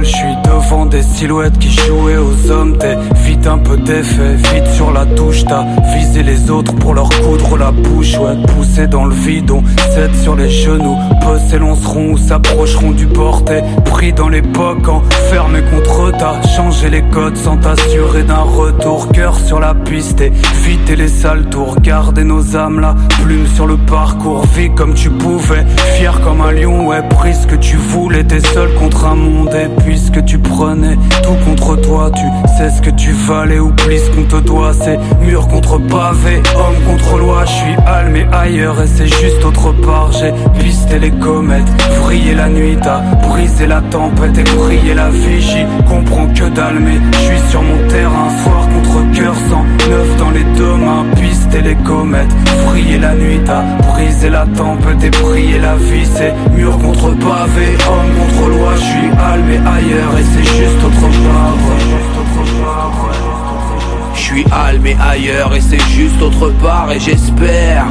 Je suis des silhouettes qui jouaient aux hommes. T'es vite un peu d'effet, vite sur la touche, t'as visé les autres pour leur coudre la bouche, ouais, poussé dans le vide, on sur les genoux, peu s'élanceront ou s'approcheront du porté, pris dans l'époque, enfermé contre eux, t'as changé les codes sans t'assurer d'un retour, cœur sur la piste, éviter les sales tours, garder nos âmes là, plume sur le parcours, vie comme tu pouvais, fier comme un lion, ouais, prise que tu voulais, t'es seul contre un monde, et puisque tu tout contre toi, tu sais ce que tu valais, oublie ce qu'on te doit, c'est mur contre pavé, homme contre loi, je suis almé ailleurs et c'est juste autre part, j'ai pisté les comètes, vrillé la nuit, t'as brisé la tempête et brillé la vigie, comprends que dalle, mais je suis sur mon terrain, soir contre cœur, sans neuf dans les deux mains, pisté les comètes, vrillé la nuit, t'as brisé la tempête et brillé la vie, c'est mur contre pavé, homme contre loi, je suis almé ailleurs et c'est juste autre pauvre Je suis hal ailleurs et c'est juste autre part et j'espère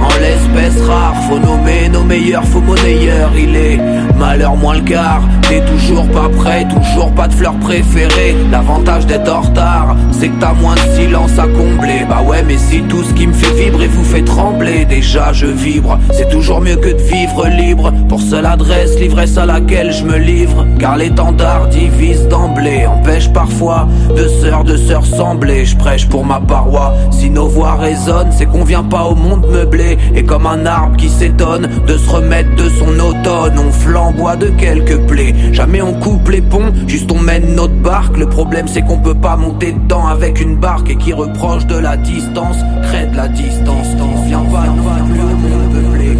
en l'espèce rare, faut nommer nos meilleurs, faux monnayeurs, il est malheur moins le quart. T'es toujours pas prêt, toujours pas de fleurs préférées. L'avantage d'être en retard C'est que t'as moins de silence à combler. Bah ouais mais si tout ce qui me fait vibrer vous fait trembler Déjà je vibre, c'est toujours mieux que de vivre libre. Pour seule adresse, l'ivresse à laquelle je me livre. Car l'étendard divise d'emblée Empêche parfois de sœurs de sœurs sembler. Je prêche pour ma paroi, si nos voix résonnent C'est qu'on vient pas au monde meubler et comme un arbre qui s'étonne de se remettre de son automne, on flamboie de quelques plaies. Jamais on coupe les ponts, juste on mène notre barque. Le problème c'est qu'on peut pas monter dedans avec une barque et qui reproche de la distance, crée de la distance. Viens plus au monde peuplé.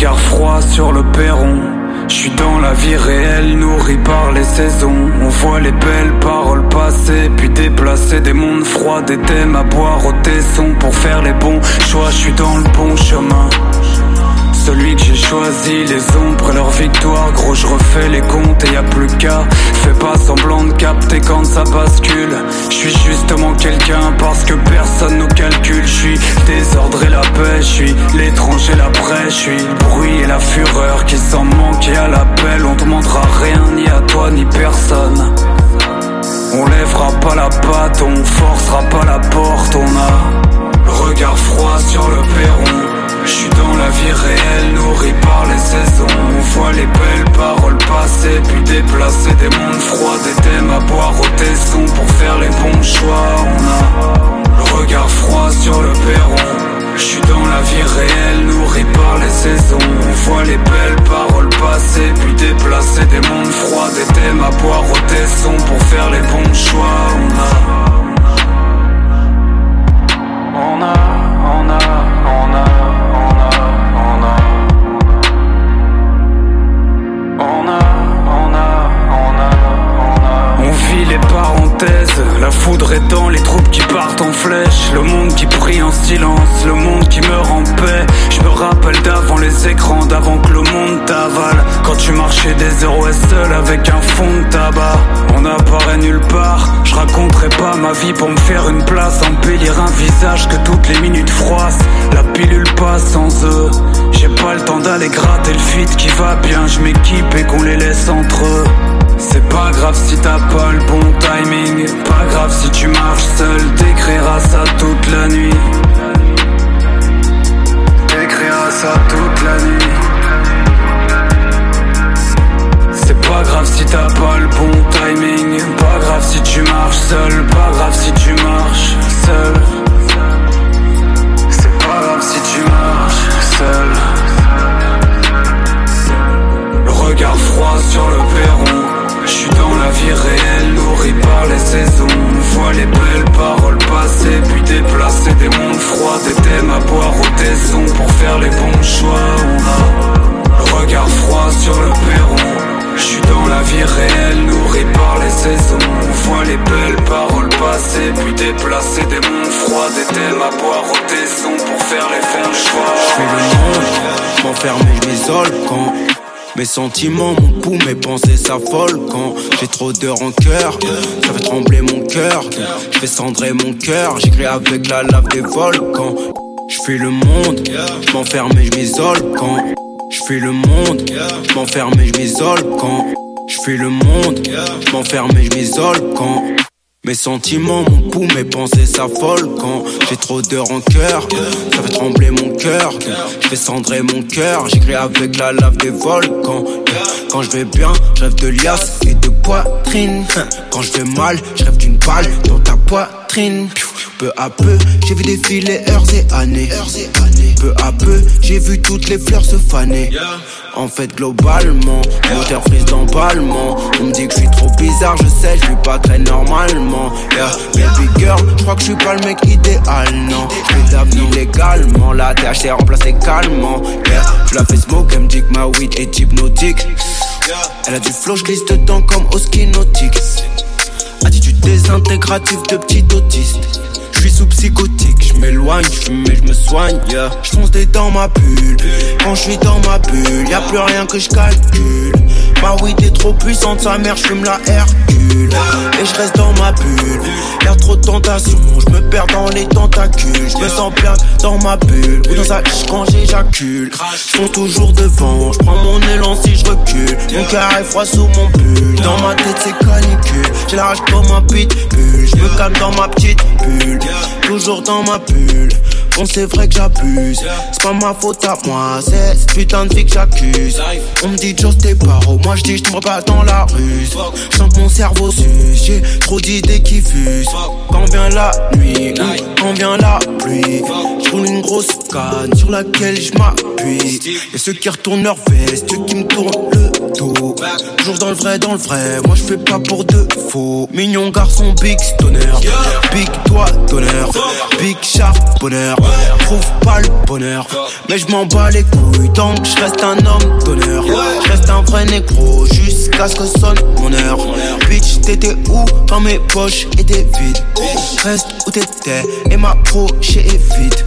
regard froid sur le perron. Je suis dans la vie réelle, nourri par les saisons. On voit les belles paroles passer, puis déplacer des mondes froids, des thèmes à boire au tesson pour faire les bons choix. Je suis dans le bon chemin. Celui que j'ai choisi, les ombres et leur victoire. Gros je refais les comptes et y a plus qu'à. Fais pas semblant de capter quand ça bascule. Je suis justement quelqu'un parce que personne nous calcule. Je suis désordre et la paix, je suis l'étranger la brèche Je suis le bruit et la fureur qui s'en manquer à l'appel On demandera rien ni à toi ni personne. On lèvera pas la patte, on forcera pas la porte, on a le regard froid sur le perron. Je suis dans la vie réelle, nourri par les saisons. On voit les belles paroles passer, puis déplacer des mondes froids, des thèmes à boire au tesson pour faire les bons choix. On a le regard froid sur le perron. Je suis dans la vie réelle, nourri par les saisons. On voit les belles paroles passer, puis déplacer des mondes froids, des thèmes à boire au tesson pour faire les bons choix. On a, on a, on a, les troupes qui partent en flèche. Le monde qui prie en silence, le monde qui meurt en paix. Je me rappelle d'avant les écrans, d'avant que le monde t'avale. Quand tu marchais des héros seul avec un fond de tabac. On apparaît nulle part, je raconterai pas ma vie pour me faire une place Embellir un visage que toutes les minutes froissent. La pilule passe sans eux. J'ai pas le temps d'aller gratter le feed qui va bien. Je m'équipe et qu'on les laisse entre eux c'est pas grave si t'as pas le bon timing. Pas grave si tu marches seul T'écriras ça toute la nuit. T'écriras ça toute la nuit. C'est pas grave si t'as pas le bon timing. Pas grave si tu marches seul Pas grave si tu marches seul. C'est pas grave si tu marches seul. Le regard froid sur le perron je suis dans la vie réelle, nourri par les saisons. On voit les belles paroles passer, puis déplacer des mondes froids, des thèmes à boire au tesson pour faire les bons choix. On a le regard froid sur le perron. Je suis dans la vie réelle, nourri par les saisons. On voit les belles paroles passer, puis déplacer des mondes froids, des thèmes à boire au tesson pour faire les bons choix. Je fais le monde, m'enferme et je quand mes sentiments, mon pouls, mes pensées s'affolent quand j'ai trop d'heures en cœur. Ça fait trembler mon cœur, je fais cendrer mon cœur. J'écris avec la lave des volcans. Je fais le monde, je m'enferme et je m'isole quand. Je fais le monde, je je m'isole quand. Je fais le monde, je m'enferme et je m'isole quand. Mes sentiments, mon pouls, mes pensées s'affolent quand j'ai trop d'heures en cœur. Ça fait trembler mon cœur, je fais cendrer mon cœur. J'écris avec la lave des volcans. Quand je vais bien, je rêve de liasse et de poitrine. Quand je vais mal, je rêve d'une balle dans ta poitrine. Peu à peu, j'ai vu défiler heures et années. Peu à peu, j'ai vu toutes les fleurs se faner. En fait, globalement, moteur frise d'emballement. On me dit que je suis trop bizarre, je sais, je suis pas très normalement. Yeah, baby girl, je crois que je suis pas le mec idéal, non. Je d'avenir légalement, la THC remplacée calmement. Yeah, je la fais smoke, elle me dit que ma weed est hypnotique. Elle a du flow, je glisse dedans comme au ski nautique. Attitude des intégratif de petit autiste. Je suis sous psychotique, je m'éloigne, je et je me soigne, yeah. Je fonce des dans ma bulle, quand je suis dans ma bulle, y a plus rien que je calcule. Ma weed est trop puissante, sa mère, je fume la Hercule. Et je reste dans ma bulle, y'a trop de tentations, je me perds dans les tentacules. Je me sens perdre dans ma bulle, ou dans sa quand j'éjacule. Fonce toujours devant, je prends mon élan si je recule. Mon cœur est froid sous mon pull, dans ma tête c'est canicule. J'ai la comme un pitbull, je me calme dans ma petite bulle. Toujours dans ma bulle. Bon, c'est vrai que j'abuse. C'est pas ma faute à moi, c'est cette putain de vie que j'accuse. On me dit Joe t'es paro, moi je dis je pas dans la ruse. Je sens que mon cerveau s'use, j'ai trop d'idées qui fusent. Quand vient la nuit, quand vient la pluie, je roule une grosse canne sur laquelle je m'appuie. Y'a ceux qui retournent leur veste, ceux qui me tournent le dos. Toujours dans le vrai, dans le vrai, moi je fais pas pour de faux. Mignon garçon, big stoner, big doigt d'honneur, big sharp bonheur. Trouve pas le bonheur, mais je m'en bats les couilles tant que je reste un homme d'honneur. Je reste un vrai négro jusqu'à ce que sonne mon heure. Bitch, t'étais où quand mes poches étaient vides? Reste où t'étais et m'approcher est vite.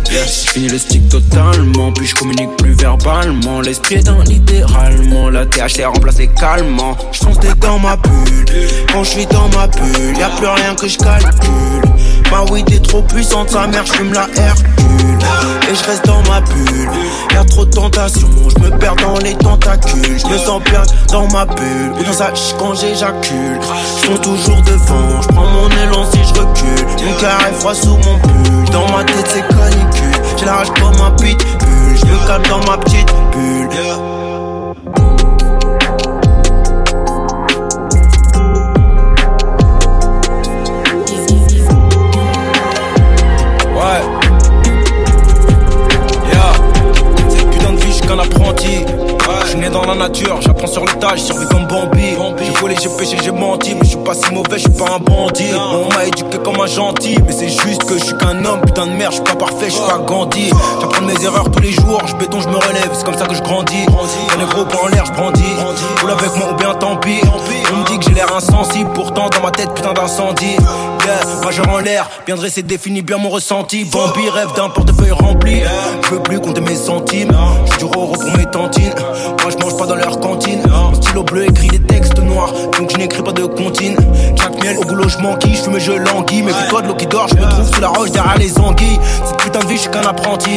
Fini le stick totalement, puis je communique plus verbalement. L'esprit est dans littéralement, la THC a remplacé calmement. Je fonce dans ma bulle, quand je suis dans ma bulle, y a plus rien que je calcule. Ma weed est trop puissante, sa mère, je fume la Hercule. Et je reste dans ma bulle, y'a trop de tentations, je me perds dans les tentacules. Je me sens perdre dans ma bulle, ou dans sa quand j'éjacule. Je fonce toujours devant, je prends mon élan si je recule. Mon cœur est froid sous mon pull, dans ma tête c'est canicule. J'ai la rage comme un pitbull, je me calme dans ma petite bulle. Né dans la nature, j'apprends sur le tas, je survis comme Bambi. J'ai volé, j'ai péché, j'ai menti, mais je suis pas si mauvais, je suis pas un bandit. On m'a éduqué comme un gentil, mais c'est juste que je suis qu'un homme, putain de merde, je suis pas parfait, je suis pas Gandhi. J'apprends mes erreurs tous les jours, je béton, je me relève, c'est comme ça que je grandis. Quand les gros points en l'air, je brandis. Roule avec moi ou bien tant pis. On me dit que j'ai l'air insensible, pourtant dans ma tête, putain d'incendie. Yeah, majeur en l'air, bien dressé, définit bien mon ressenti. Bambi rêve d'un portefeuille rempli. Je veux plus compter mes centimes. Je du pour mes tantines. Moi je mange pas dans leur cantine. Mon stylo bleu écrit des textes noirs, donc je n'écris pas de comptine. Chaque miel au boulot je manquille, je fume et je languis. Mais toi de l'eau qui dort, je me trouve sous la roche derrière les anguilles. Cette putain de vie, je suis qu'un apprenti.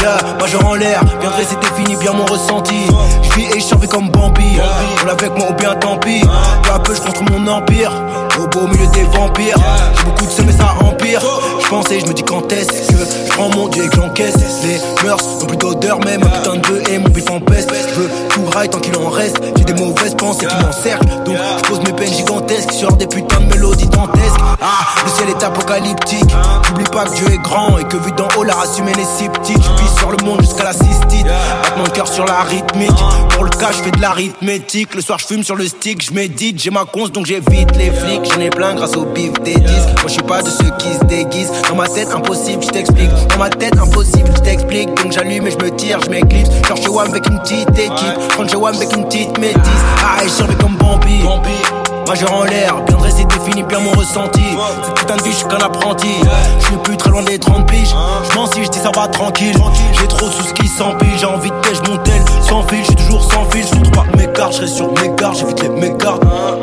Yeah, majeur en l'air, bien dressé, définit bien mon ressenti. Je vis et je survis comme Bambi. Roule avec moi ou bien tant pis. Peu à peu je construis mon empire. Au beau milieu des vampires. J'ai beaucoup de seum mais ça empire. Je pensais, je me dis quand est-ce que je prends mon dieu et que j'encaisse. Les mœurs n'ont plus d'odeur, même un putain de et mon bif en peste. Je veux tout rail tant qu'il en reste. J'ai des mauvaises pensées qui m'encerclent. Donc je pose mes peines gigantesques sur des putains de mélodies dantesques. Ah, le ciel est apocalyptique. J'oublie pas que Dieu est grand et que vu d'en haut, la race humaine est sceptique. Je sur le monde jusqu'à la cystite. Battement de cœur sur la rythmique. Pour le cas, je fais de l'arithmétique. Le soir, je fume sur le stick. Je médite, j'ai ma conce donc j'évite les flics. J'en ai plein grâce au bif des disques. Moi, je suis pas de ceux qui se déguisent. Dans ma tête, impossible, je t'explique. Dans ma tête, impossible, je t'explique. Donc j'allume et je me tire, je m'éclipse. Genre WAM avec une petite équipe. Quand WAM avec une petite métisse. Ah, je comme Bambi. Majeur en l'air, bien dressé, définit bien mon ressenti. Cette putain de vie, je suis qu'un apprenti. Je suis plus très loin des 30 piges. Je m'en si je dis ça va tranquille. J'ai trop sous ce qui s'empile. J'ai envie de pêche, mon tel sans fil. Je suis toujours sans fil. Je trouve pas mes cartes, je reste sur mes gardes. J'évite les mégards.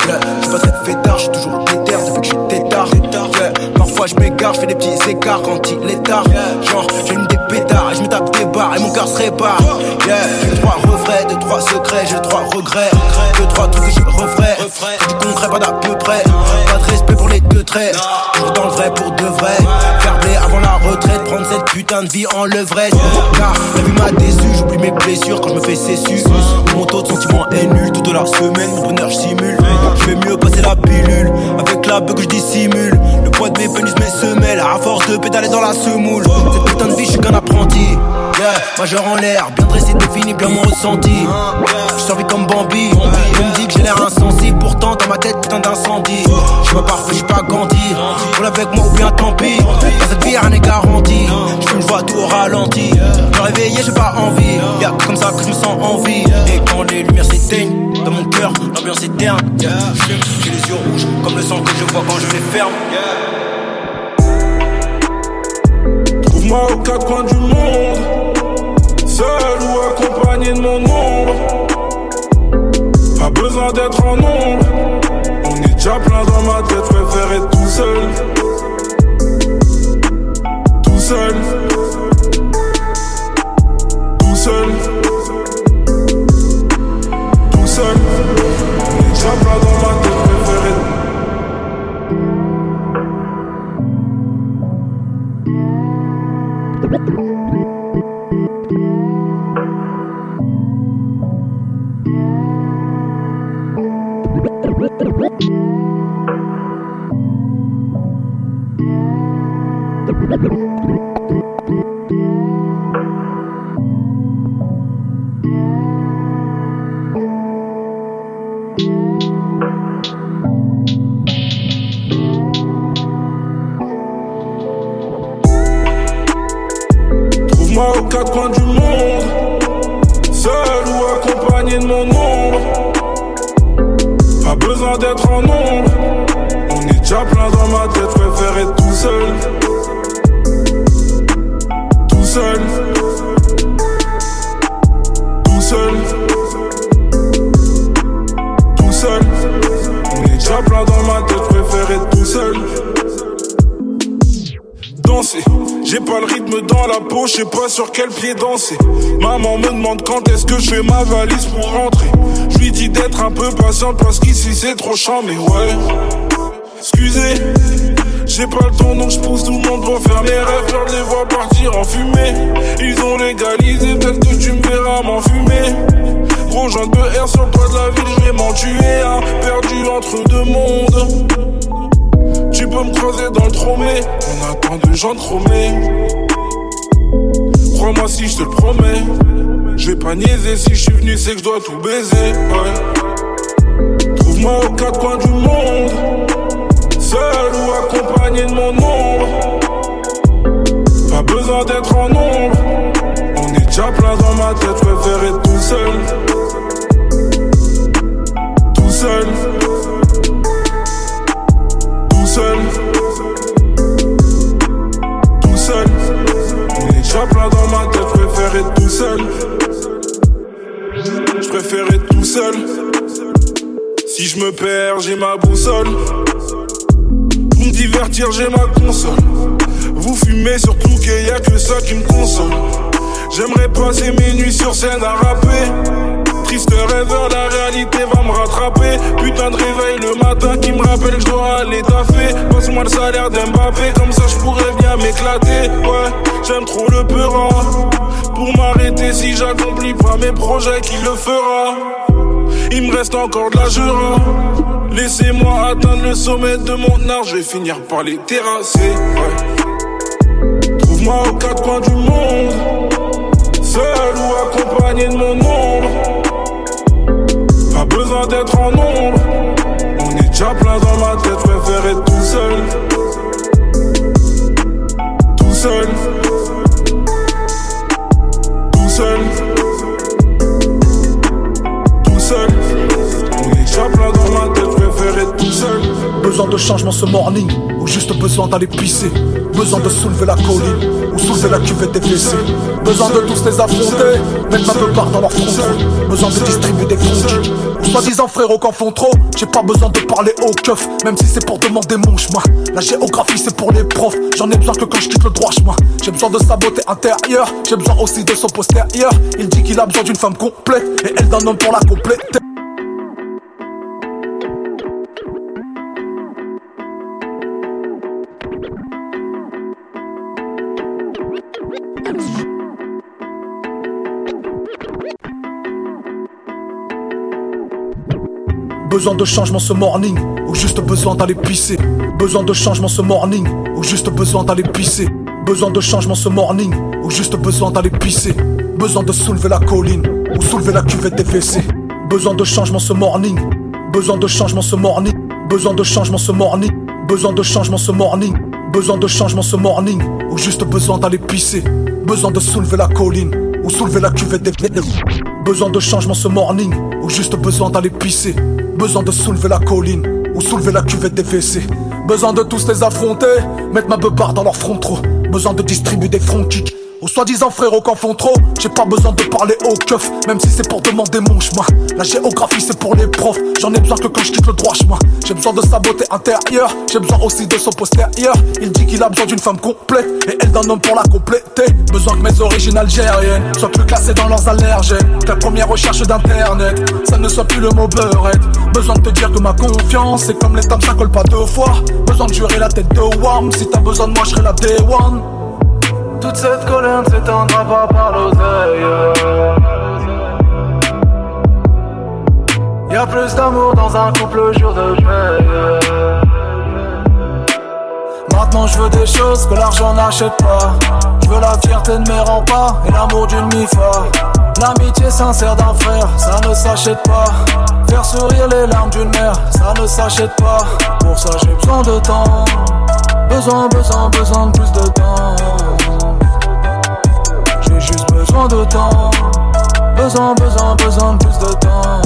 Yeah, je suis pas très fêtard, je suis toujours déter depuis que je suis. Yeah, parfois je m'égare, je fais des petits écarts quand il est tard. Genre, j'allume des pétards et je me tape des barres et mon cœur se répare. Yeah, j'ai trois refrains, deux, trois secrets, j'ai trois regrets. Deux, trois trucs que je referais. Pas d'à peu près. Pas de respect pour les deux traits. Toujours dans le vrai pour de vrai. Faire avant la retraite, prendre cette putain de vie en levrette. Car la vie m'a déçu, j'oublie mes blessures quand je me fais cessu. Mon taux de sentiment est nul toute la semaine, mon bonheur simule. Je vais mieux passer la pilule avec la beuh que je dissimule. Le poids de mes pénis, mes semelles, à force de pédaler dans la semoule. Cette putain de vie, je suis qu'un apprenti. Yeah, majeur en l'air, bien dressé, défini, bien mon ressenti. Je survis comme Bambi. On me dit que j'ai l'air insensible, pourtant dans ma tête, putain d'incendie. Je pas parfait, je pas Gandhi. Roule avec moi ou bien tant pis. Dans cette vie, rien n'est garanti. Je me vois tout au ralenti. Me réveiller, j'ai pas envie. Y'a comme ça que je me sens en vie. Et quand les lumières s'éteignent, dans mon cœur, l'ambiance est terne. J'ai les yeux rouges, comme le sang que je vois quand je les ferme. Trouve-moi aux quatre coins du monde, seul ou accompagné de mon ombre. Pas besoin d'être en nombre, déjà plein dans ma tête, préfère être tout seul. Tout seul. Quel pied danser. Maman me demande quand est-ce que je fais ma valise pour rentrer. Je lui dis d'être un peu patiente parce qu'ici c'est trop chiant, mais ouais. Excusez, j'ai pas le temps donc je pousse tout le monde pour faire mes rêves. Je les vois partir en fumée. Ils ont légalisé, peut-être que tu me verras m'enfumer. Gros, j'en de R sur le toit de la ville, je vais m'en tuer. Hein. Perdu entre deux mondes. Tu peux me croiser dans le tromé, on attend de gens chromés. Crois-moi si je te le promets, je vais pas niaiser si je suis venu, c'est que je dois tout baiser. Ouais. Trouve-moi aux quatre coins du monde, seul ou accompagné de mon ombre. Pas besoin d'être en nombre, on est déjà plein dans ma tête, préfère être tout seul. Tout seul. Préfère être tout seul. Je préfère être tout seul. Si je me perds, j'ai ma boussole. Pour me divertir, j'ai ma console. Vous fumez surtout qu'il y a que ça qui me console. J'aimerais passer mes nuits sur scène à rapper. Triste rêveur, la réalité va me rattraper. Putain de réveil le matin qui me rappelle que je dois aller taffer. Passe-moi le salaire d'Mbappé, comme ça je pourrais bien m'éclater. Ouais, j'aime trop le peurant. Pour m'arrêter si j'accomplis pas mes projets, qui le fera Il me reste encore de la jura. Laissez-moi atteindre le sommet de mon art, je vais finir par les terrasser. Trouve-moi aux quatre coins du monde, seul ou accompagné de mon ombre. Pas besoin d'être en nombre, on est déjà plein dans ma tête, préfère être tout seul. Tout seul. De changement ce morning, ou juste besoin d'aller pisser. Besoin de soulever la colline, ou soulever la cuvette des WC. Besoin de tous les affronter, mettre un peu part dans leur front. Besoin de distribuer des conduits, ou soi-disant frérots qu'en font trop. J'ai pas besoin de parler au keuf, même si c'est pour demander mon chemin. La géographie c'est pour les profs, j'en ai besoin que quand je quitte le droit chemin. J'ai besoin de sa beauté intérieure, j'ai besoin aussi de son postérieur. Il dit qu'il a besoin d'une femme complète, et elle d'un homme pour la compléter. Besoin de changement ce morning, ou juste besoin d'aller pisser. Besoin de changement ce morning, ou juste besoin d'aller pisser. Besoin de changement ce morning, ou juste besoin d'aller pisser. Besoin de soulever la colline, ou soulever la cuvette des. Besoin de changement ce morning, besoin de changement ce morning. Besoin de changement ce morning, besoin de changement ce morning. Besoin de changement ce morning, ou juste besoin d'aller pisser. Besoin de soulever la colline, ou soulever la cuvette des Besoin de changement ce morning, ou juste besoin d'aller pisser. Besoin de soulever la colline, ou soulever la cuvette des WC. Besoin de tous les affronter, mettre ma beubare dans leur front trop. Besoin de distribuer des front kicks aux soi-disant frérots qu'en font trop, j'ai pas besoin de parler au keuf, même si c'est pour demander mon chemin. La géographie c'est pour les profs, j'en ai besoin que quand je quitte le droit chemin. J'ai besoin de sa beauté intérieure, j'ai besoin aussi de son postérieur. Il dit qu'il a besoin d'une femme complète, et elle d'un homme pour la compléter. Besoin que mes origines algériennes soient plus classées dans leurs allergènes. Que la première recherche d'internet, ça ne soit plus le mot beurette. Besoin de te dire que ma confiance, c'est comme les dames, ça colle pas deux fois. Besoin de jurer la tête de Wam, si t'as besoin de moi, je serai la day one. Toute cette colère ne s'étendra pas par l'oseille. Y'a plus d'amour dans un couple le jour de veille. Maintenant je veux des choses que l'argent n'achète pas. Je veux la fierté de mes remparts et l'amour d'une mifa. L'amitié sincère d'un frère, ça ne s'achète pas. Faire sourire les larmes d'une mère, ça ne s'achète pas. Pour ça j'ai besoin de temps. Besoin, besoin, besoin de plus de temps besoin de temps. Besoin, besoin, besoin de plus de temps.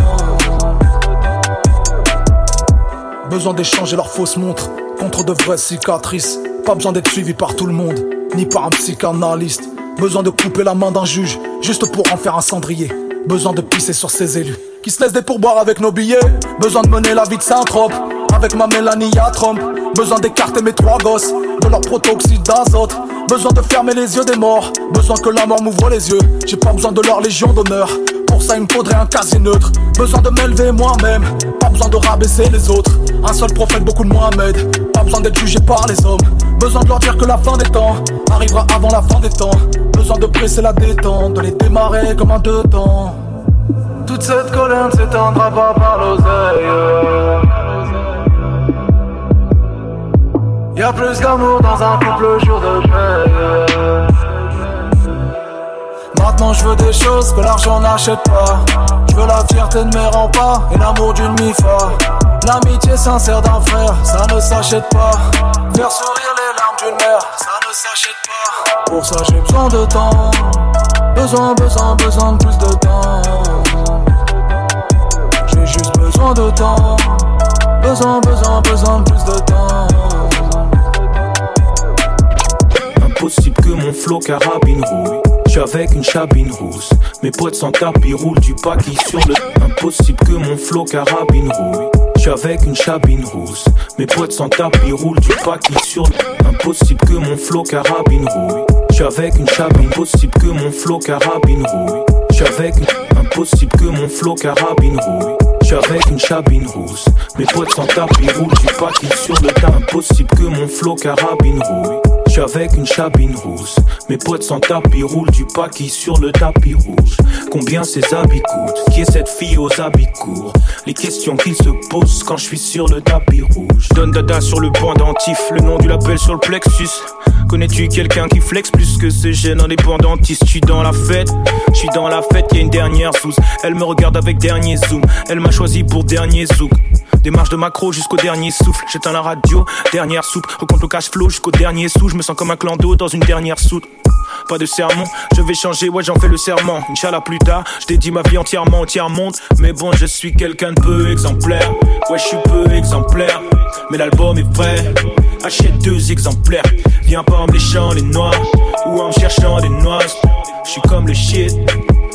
Besoin d'échanger leurs fausses montres contre de vraies cicatrices. Pas besoin d'être suivi par tout le monde, ni par un psychanalyste. Besoin de couper la main d'un juge, juste pour en faire un cendrier. Besoin de pisser sur ses élus, qui se laissent des pourboires avec nos billets. Besoin de mener la vie de Saint-Trope, avec ma Mélanie à Trump. Besoin d'écarter mes trois gosses, de leur protoxyde d'azote. Besoin de fermer les yeux des morts. Besoin que la mort m'ouvre les yeux. J'ai pas besoin de leur légion d'honneur. Pour ça, il me faudrait un casier neutre. Besoin de m'élever moi-même. Pas besoin de rabaisser les autres. Un seul prophète, beaucoup de Mohamed. Pas besoin d'être jugé par les hommes. Besoin de leur dire que la fin des temps arrivera avant la fin des temps. Besoin de presser la détente, de les démarrer comme un deux temps. Toute cette colère ne s'éteindra pas par l'oseille. Y'a plus d'amour dans un couple le jour de paix. Maintenant je veux des choses que l'argent n'achète pas. Je veux la fierté de mes remparts et l'amour d'une mifa. L'amitié sincère d'un frère, ça ne s'achète pas. Faire sourire les larmes d'une mère, ça ne s'achète pas. Pour ça j'ai besoin de temps. Besoin, besoin, besoin de plus de temps. J'ai juste besoin de temps. Besoin, besoin, besoin de plus de temps. Flow carabine rouille. J'suis avec une chabine rousse. Mes potes sans tapis roulent du paquis sur le. Impossible que mon flow carabine rouille. J'suis avec une chabine rousse. Mes potes sans tapis roulent du paquis sur le. Impossible que mon flow carabine rouille. J'suis avec une chabine. Impossible que mon flow carabine rouille. J'suis avec une. Impossible que mon flow carabine rouille. J'suis avec une chabine rousse. Mes potes sans tapis roulent du paquis sur le. Impossible que mon flow carabine rouille. J'suis avec une chabine rousse. Mes potes sans tapis roulent du paquis sur le tapis rouge. Combien ces habits coûtent? Qui est cette fille aux habits courts? Les questions qu'ils se posent quand je suis sur le tapis rouge. Donne dada sur le pendentif, le nom du label sur le plexus. Connais-tu quelqu'un qui flex plus que ce jeune indépendantiste Je suis dans la fête, je suis dans la fête, y a une dernière sous. Elle me regarde avec dernier zoom, elle m'a choisi pour dernier zouk. Démarche de macro jusqu'au dernier souffle. J'éteins la radio, dernière soupe. Recompte le cash flow jusqu'au dernier sou. Sens comme un clan d'eau dans une dernière soute. Pas de sermon, je vais changer, ouais j'en fais le serment. Inch'Allah plus tard, je dédie ma vie entièrement au tiers monde. Mais bon, je suis quelqu'un de peu exemplaire. Ouais, je suis peu exemplaire. Mais l'album est vrai. Achète deux exemplaires. Viens pas en me léchant les noix ou en me cherchant des noix. Je suis comme le shit,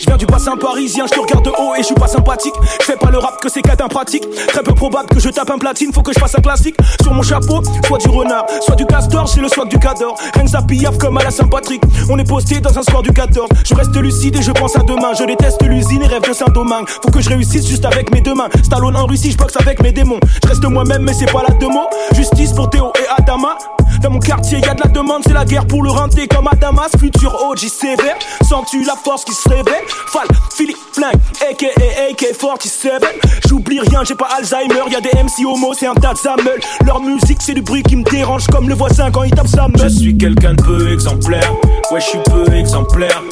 Je viens du bassin parisien, je te regarde de haut et je suis pas sympathique. Je fais pas le rap que c'est qu'être pratique. Très peu probable que je tape un platine, faut que je fasse un classique. Sur mon chapeau, soit du renard, soit du castor, j'ai le swag du cador. Rien que comme à la Saint-Patrick. On est posté dans un soir du 14. Je reste lucide et je pense à demain. Je déteste l'usine et rêve de Saint-Domingue. Faut que je réussisse juste avec mes deux mains. Stallone en Russie, je boxe avec mes démons. Je reste moi-même, mais c'est pas la demo. Justice pour Théo et Adama. Dans mon quartier, y a de la demande, c'est la guerre pour le renter comme à Damas. Futur OG sévère, sens-tu la force qui se réveille? Fall, Philippe Flingue, aka AK-47. J'oublie rien, j'ai pas Alzheimer, y a des MC homo, c'est un tas de Leur musique, c'est du bruit qui me dérange comme le voisin quand il tape sa meule. Je suis quelqu'un de peu exemplaire, ouais, je suis peu exemplaire.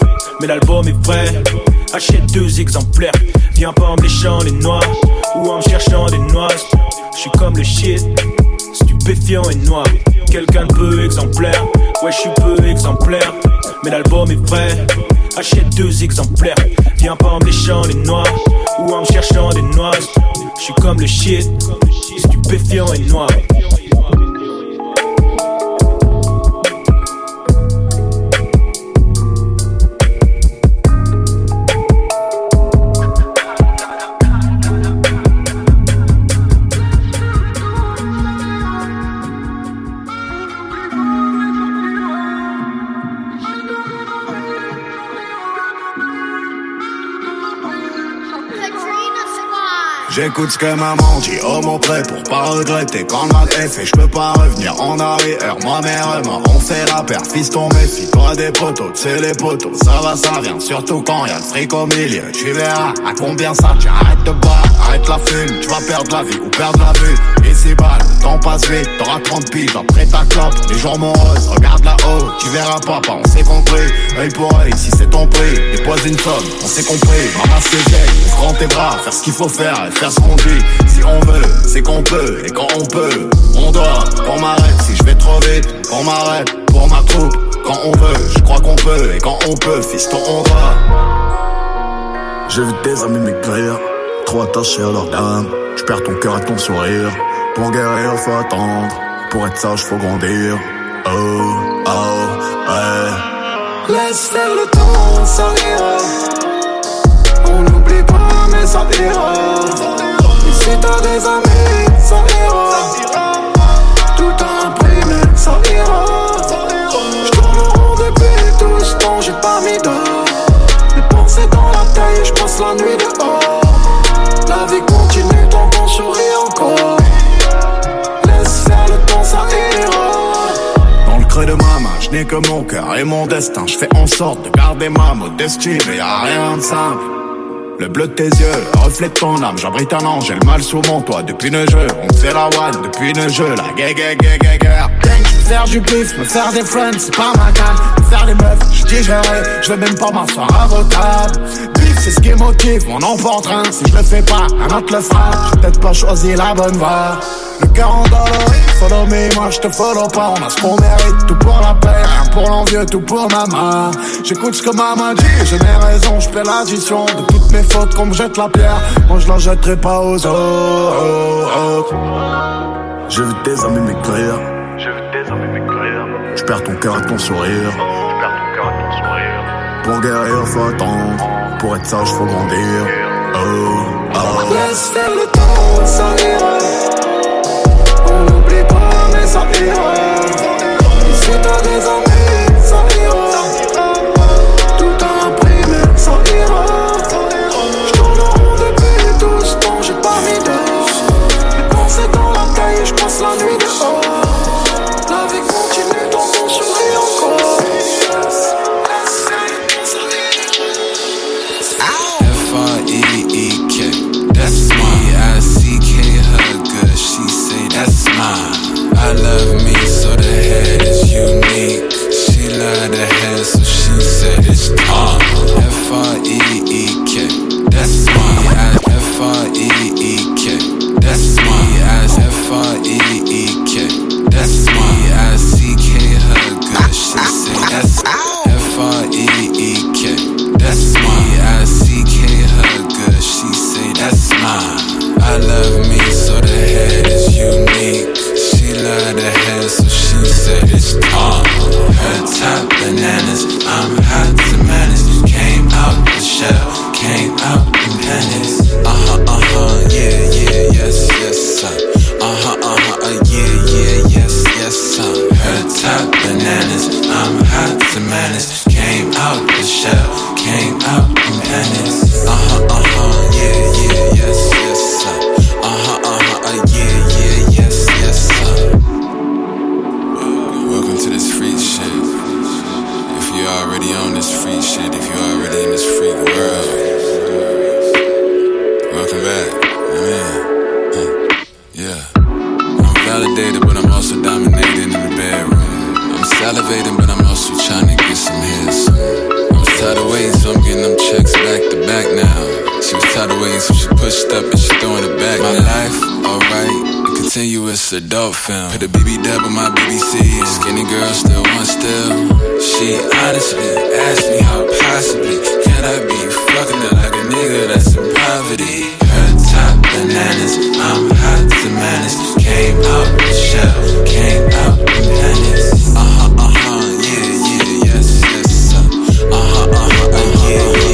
mais l'album est prêt. Achète deux exemplaires, viens pas en léchant les noix ou en cherchant des noix. Je suis comme le shit, stupéfiant et noir. Quelqu'un de peu exemplaire, ouais, je suis peu exemplaire, l'album est prêt. Achète deux exemplaires, viens pas en léchant les noix ou en cherchant des noix. Je suis comme le shit, stupéfiant et noir. J'écoute ce que maman dit, oh mon prêt pour pas regretter. Quand le mat est fait, je peux pas revenir en arrière. Moi, mère, moi, on fait la paire, fils ton méfie, toi des poteaux, c'est les poteaux, ça va, ça vient, surtout quand y a le fric au milieu. Tu verras à combien ça tient, arrête de boire, arrête la fume, tu vas perdre la vie ou perdre la vue. Et c'est balle, temps passe vite, t'auras 30 piges après ta clope, les jours moroses, regarde là-haut, tu verras papa, on s'est compris, œil pour œil, si c'est ton prix, dépose une somme, on s'est compris, maman c'est vieille, prends tes bras, faire ce qu'il faut faire, faire ce qu'on dit, si on veut, c'est qu'on peut, et quand on peut, on doit, qu'on m'arrête, si je vais trop vite, qu'on m'arrête, pour ma troupe, quand on veut, je crois qu'on peut, et quand on peut, fiston on doit. J'ai vu tes amis m'écrire, trop attachés à leur dame. Je perds ton cœur à ton sourire. Pour guérir, faut attendre. Pour être sage, faut grandir. Oh, oh, ouais. Laisse faire le temps, ça ira. Ça ira. Et si t'as des amis, ça ira. Tout mais ça ira. J'tourne en rond depuis tout ce temps, j'ai pas mis d'or. Les pensées dans la taille, j'passe la nuit dehors. La vie continue tant qu'on encore. Laisse faire le temps, ça. Dans le creux de ma main, je n'ai que mon cœur et mon destin. Je fais en sorte de garder ma modestie, mais y a rien de simple. Le bleu de tes yeux reflète ton âme. J'abrite un ange, j'ai le mal sous mon toit. Depuis le jeu, on fait la one. Depuis le jeu, la veux faire du bif, me faire des friends, c'est pas ma cam. Me faire des meufs, je digérerai. Je vais même pas m'asseoir à vos tables. C'est ce qui motive mon enfant en train. Si je le fais pas, un autre le fera. J'ai peut-être pas choisi la bonne voie. Le cœur endolori, follow me, moi je te follow pas. On a ce qu'on mérite, tout pour la paix, rien pour l'envieux, tout pour maman. J'écoute ce que maman dit, j'ai mes raisons, je fais l'addition de toutes mes fautes qu'on me jette la pierre. Moi je la jetterai pas aux autres. J'ai vu tes amis m'écrire. Je perds ton cœur à ton sourire. Pour guérir, faut attendre. Pour être sage, faut grandir. Oh, oh. Laisse faire le temps, ça ira. On n'oublie pas, mais ça ira. Si t'as des F R E E K, that's me. I F R E E K, that's me. I C K her good, she say that's F R E E K, that's me. I C K her good, she say that's mine. I love me, so the head is unique. She love the head, so she said it's Tom. Her top bananas, I'm hot to manage. Came out the shell, came out in pennies. Uh huh, uh huh, yeah, yeah, yes, yes, son. Uh huh, uh huh, uh, yeah, yeah, yes, yes, son. Her top bananas, I'm hot to manage. Came out the shell, came out in pennies. Film. Put a BB dab on my BBC. Skinny girl still one still. She honestly asked me how possibly can I be fucking her like a nigga that's in poverty. Her top bananas, I'm hot to manage. Came out the shell, came out the planets. Uh huh, uh huh, yeah, yeah, yes, yes. Uh huh, uh huh, uh, yeah, yeah,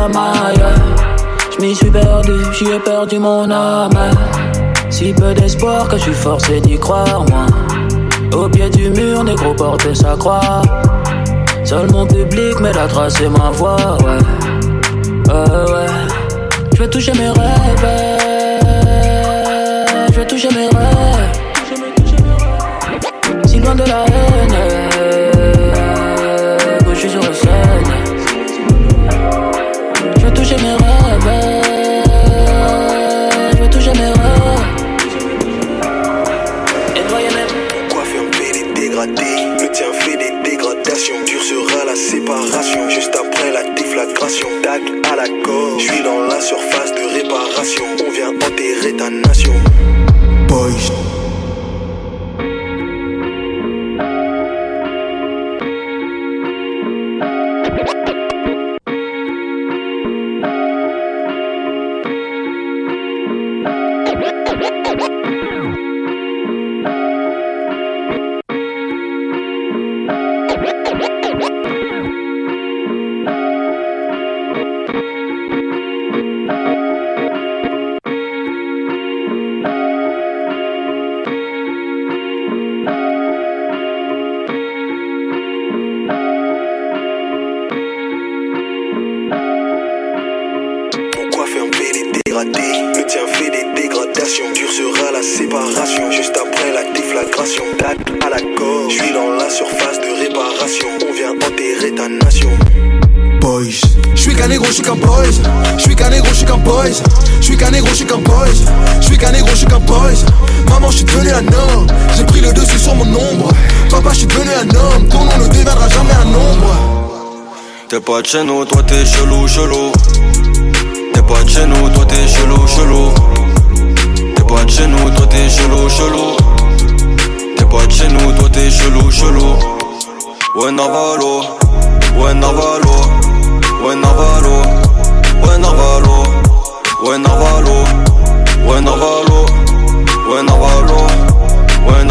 la maille. J'm'y suis perdu, j'y ai perdu mon âme. Si peu d'espoir que je suis forcé d'y croire, moi. Au pied du mur, négro porter sa croix. Seul mon public m'aide à tracer ma voie, ouais. Ouais, ouais. Je veux toucher mes rêves. Je veux toucher mes rêves. Si loin de la haine On vient enterrer ta nation. T'es pas de chez nous, toi t'es chelou, chelou. T'es pas de chez nous, toi t'es chelou, chelou. T'es pas de chez nous, toi t'es chelou, chelou. T'es pas de chez nous, toi t'es chelou, chelou. Ouais, Navalo, ouais, Navalo, ouais, Navalo, ouais, Navalo, ouais, Navalo, ouais, Navalo, ouais, Navalo, ouais,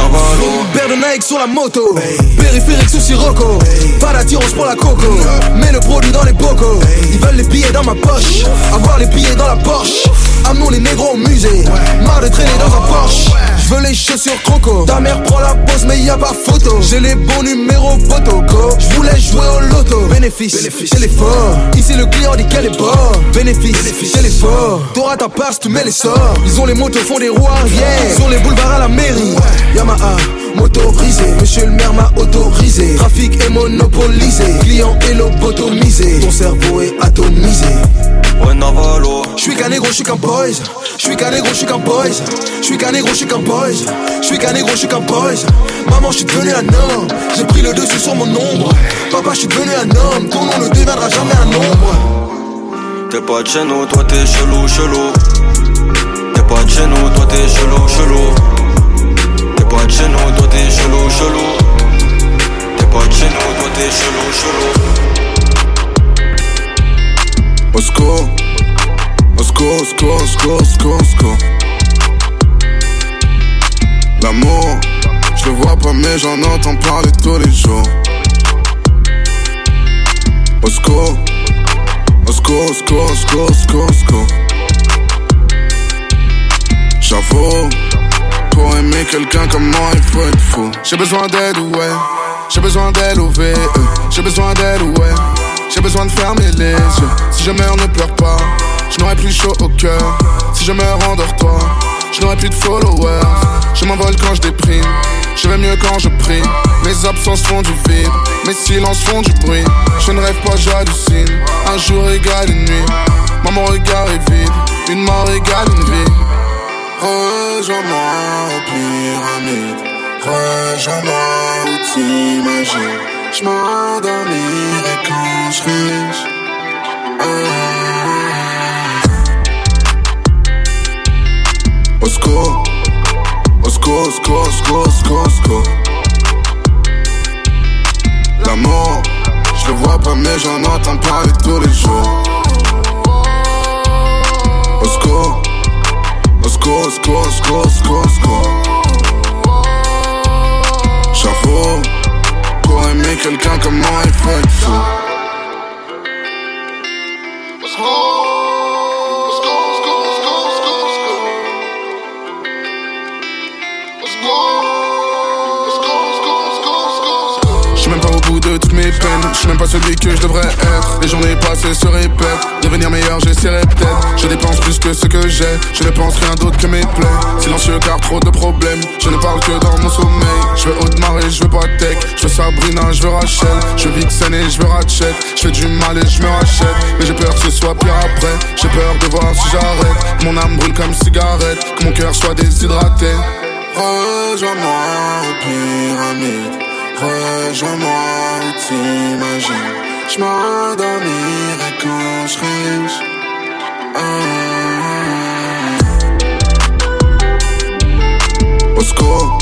de Nike sur la moto. Périphérique sous Sirocco. Pas d'attirance pour la coco. Mets le produit dans les bocaux. Ils veulent les billets dans ma poche. Avoir les billets dans la Porsche. Amenons les négros au musée. Marre de traîner dans un Porsche. Je veux les chaussures croco. Ta mère prend la pause, mais y a pas photo. J'ai les bons numéros potoco. Je voulais jouer au loto. Bénéfice, c'est l'effort. Ici le client dit qu'elle est bonne. Bénéfice, c'est l'effort. T'auras ta part si tu mets les sorts. Ils ont les motos, font des roues arrière. Ils ont les boulevards à la mairie. Yamaha, motorisé. Monsieur le maire m'a autorisé. Trafic est monopolisé. Client est lobotomisé. Ton cerveau est atomisé. Ouais, Navalo. J'suis qu'un négro, j'suis qu'un boys. J'suis qu'un négro, j'suis qu'un boys. J'suis qu'un négro, j'suis qu'un boys. J'suis qu'un négro, j'suis qu'un boys. Maman, j'suis devenu un homme. J'ai pris le dessus sur mon ombre. Papa, j'suis devenu un homme. Ton nom ne deviendra jamais un ombre. T'es pas de chez toi t'es chelou, chelou. T'es pas de chez toi t'es chelou, chelou. T'es pas de chez toi t'es chelou, chelou. T'es pas de chez toi t'es chelou, chelou. Osco, Osco, L'amour, je le vois pas mais j'en entends parler tous les jours. Osco, Osco, Osco, Osco, Osco, Osco. J'avoue, pour aimer quelqu'un comme moi, il faut être fou. J'ai besoin d'aide, ouais. J'ai besoin d'aide, ouais. euh, J'ai besoin d'aide, ouais. J'ai besoin de fermer les yeux. Si je meurs, ne pleure pas. Je n'aurai plus chaud au cœur. Si je meurs, endors-toi. Je n'aurai plus de followers. Je m'envole quand je déprime. Je vais mieux quand je prie. Mes absences font du vide. Mes silences font du bruit. Je ne rêve pas, j'hallucine. Un jour égale une nuit. Moi, mon regard est vide. Une mort égale une vie. Rejoins-moi aux pyramides. Rejoins-moi où t'imagines. Je m'endormirai quand je serai riche. Ah. Osco, Osco, Osco, Osco, Osco, Osco. L'amour, je le vois pas mais j'en entends parler tous les jours. Osco, Osco, Osco, Osco, Osco, Osco. J'avoue, pour aimer quelqu'un comme moi, il faut être fou. Mes je suis même pas celui que je devrais être. Les journées passées se répètent, devenir meilleur j'essaierai peut-être. Je dépense plus que ce que j'ai, je ne pense rien d'autre que mes plaies. Silencieux car trop de problèmes, je ne parle que dans mon sommeil. Je veux haute marée, je veux pas tech, je veux Sabrina, je veux Rachel. Je veux Vixen et je veux Ratchet, je fais du mal et je me rachète. Mais j'ai peur que ce soit pire après, j'ai peur de voir si j'arrête. Mon âme brûle comme cigarette, que mon cœur soit déshydraté. Rejoins-moi aux pyramides. Rejoins-moi où t'imagines. Je m'endormirai quand je riche Ah. Osco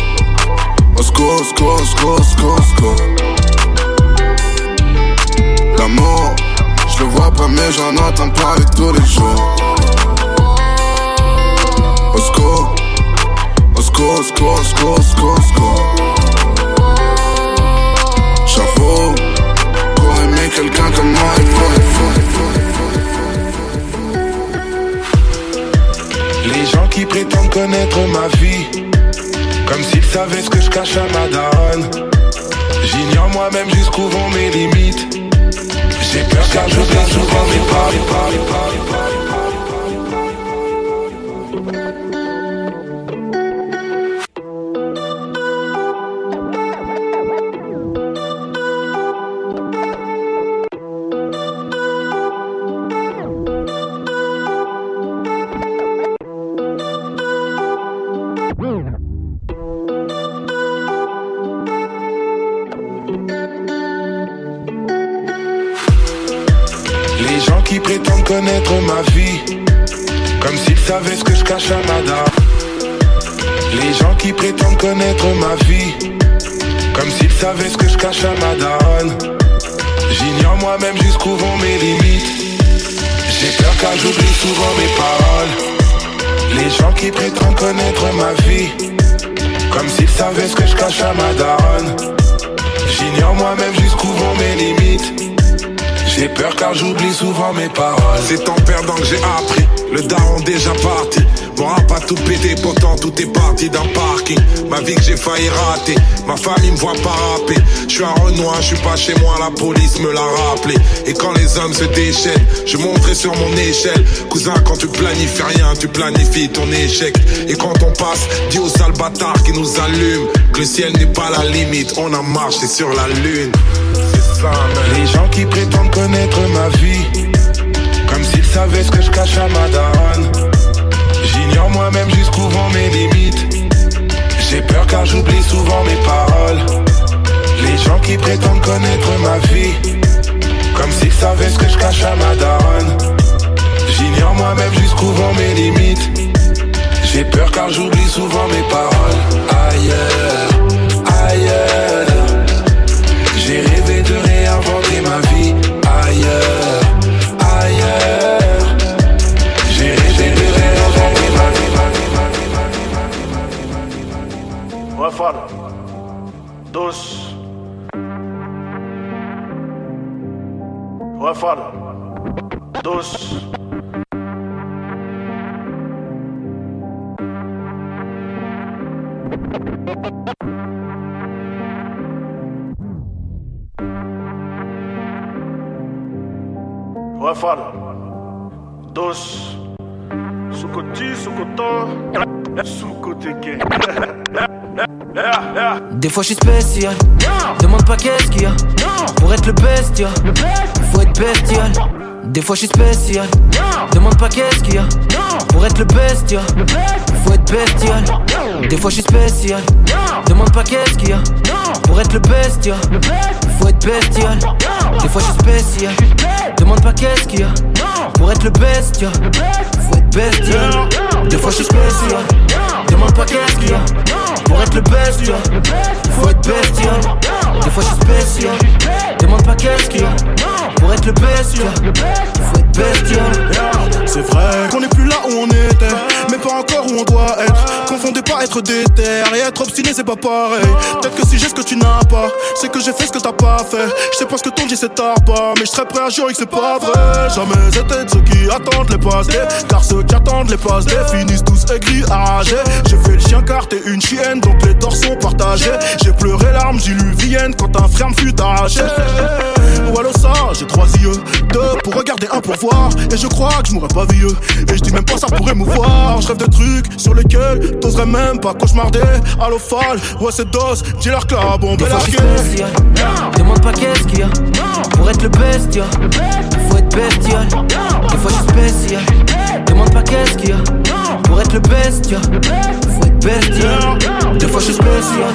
Osco, Osco, Osco, Osco, Osco L'amour, je le vois pas mais j'en entends parler tous les jours. Osco Osco, Osco, Osco, Osco, Osco J'avoue, Les gens qui prétendent connaître ma vie, comme s'ils savaient ce que je cache à ma daronne. J'ignore moi-même jusqu'où vont mes limites. J'ai peur car pas, mes que j'ai failli rater, ma famille me voit pas rapper. Je suis un Renoir, je suis pas chez moi, la police me l'a rappelé. Et quand les hommes se déchaînent, je monterai sur mon échelle. Cousin, quand tu planifies rien, tu planifies ton échec. Et quand on passe, dis aux sales bâtards qui nous allument que le ciel n'est pas la limite, on a marché sur la lune. Les gens qui prétendent connaître ma vie, comme s'ils savaient ce que je cache à ma. J'ignore moi-même jusqu'où vont mes limites. J'ai peur car j'oublie souvent mes paroles. Les gens qui prétendent connaître ma vie, comme s'ils savaient ce que je cache à ma daronne. J'ignore moi-même jusqu'où vont mes limites. J'ai peur car j'oublie souvent mes paroles. Ailleurs, ailleurs. J'ai rêvé de réinventer ma vie Ouais, Fall. Douce. Ouais, Fall. Douce. Sous-côté, sous-côté. Sous-côté gay. Des fois je suis spécial, demande pas qu'est-ce qu'il y a. Pour être le bestial, faut être bestial. Des fois je suis spécial, demande pas qu'est-ce qu'il y a. Pour être le bestial, faut être bestial. Des fois je suis spécial, demande pas qu'est-ce qu'il y a. Pour être le bestial, faut être bestial. Des fois je suis spécial, demande pas qu'est-ce qu'il y a. Pour être le bestial, faut être bestial. Des fois je suis spécial, demande pas qu'est-ce qu'il y a. Pour être le bestial, faut être bestial. Des fois je suis spécial, demande pas qu'est-ce qu'il y a. Pour être le bestial, faut être bestial. C'est vrai qu'on n'est plus là où on était, mais pas encore où on doit être. Confondez pas être déter et être obstiné, c'est pas pareil. Peut-être que si j'ai ce que tu n'as pas, c'est que j'ai fait ce que t'as pas fait. Je sais pas ce que ton dit, c'est tard pas, mais je serais prêt à jurer que c'est pas vrai. Jamais de ceux qui attendent les passes car ceux qui attendent les passes finissent tous aigris, arragés. J'ai fait le chien car t'es une chienne, donc les torts sont partagés. J'ai pleuré larmes diluviennes quand un frère me fut arraché. Voilà ça, j'ai trois yeux, deux pour regarder, un pour voir. Et je crois que je mourrais pas Et je dis même pas ça pourrait mouvoir. Je rêve de trucs sur lesquels t'oserais même pas cauchemarder. Allo Fall, ouais c'est dos, dis leur que la bombe Des est fois je suis larguée. spécial, demande pas qu'est-ce qu'il y a. Pour être le bestial, faut être bestial. Des fois je suis spécial, demande pas qu'est-ce qu'il y a. Pour être le bestial, faut être bestial. Des fois je suis spécial,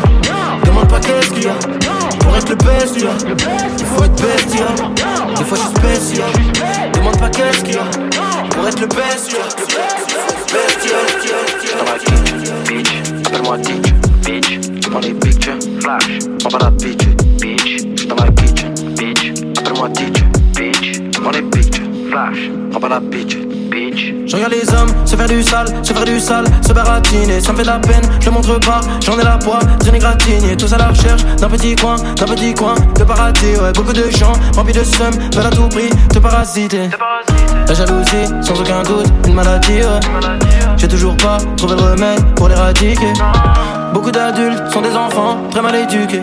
demande pas qu'est-ce qu'il y a. Pour être le bestial, faut être bestial. Des fois je suis spécial, demande pas qu'est-ce qu'il y a. Pour être le être bestial. bitch. Appelle-moi teacher, bitch. Tu prends les pictures, flash. On va la bitch, bitch. Dans ma kitchen, bitch. Appelle-moi teacher, bitch. Tu prends les pictures, flash. On va la bitch, bitch. Je regarde les hommes se faire du sale, se faire du sale, se baratiner, ça me fait de la peine, je le montre pas, j'en ai la poids, j'en ai gratigné, tous à la recherche d'un petit coin, d'un petit coin de paradis, ouais, beaucoup de gens remplis de seum, veulent à tout prix te parasiter. La jalousie, sans aucun doute, une maladie, ouais. J'ai toujours pas trouvé le remède pour l'éradiquer. Beaucoup d'adultes sont des enfants très mal éduqués.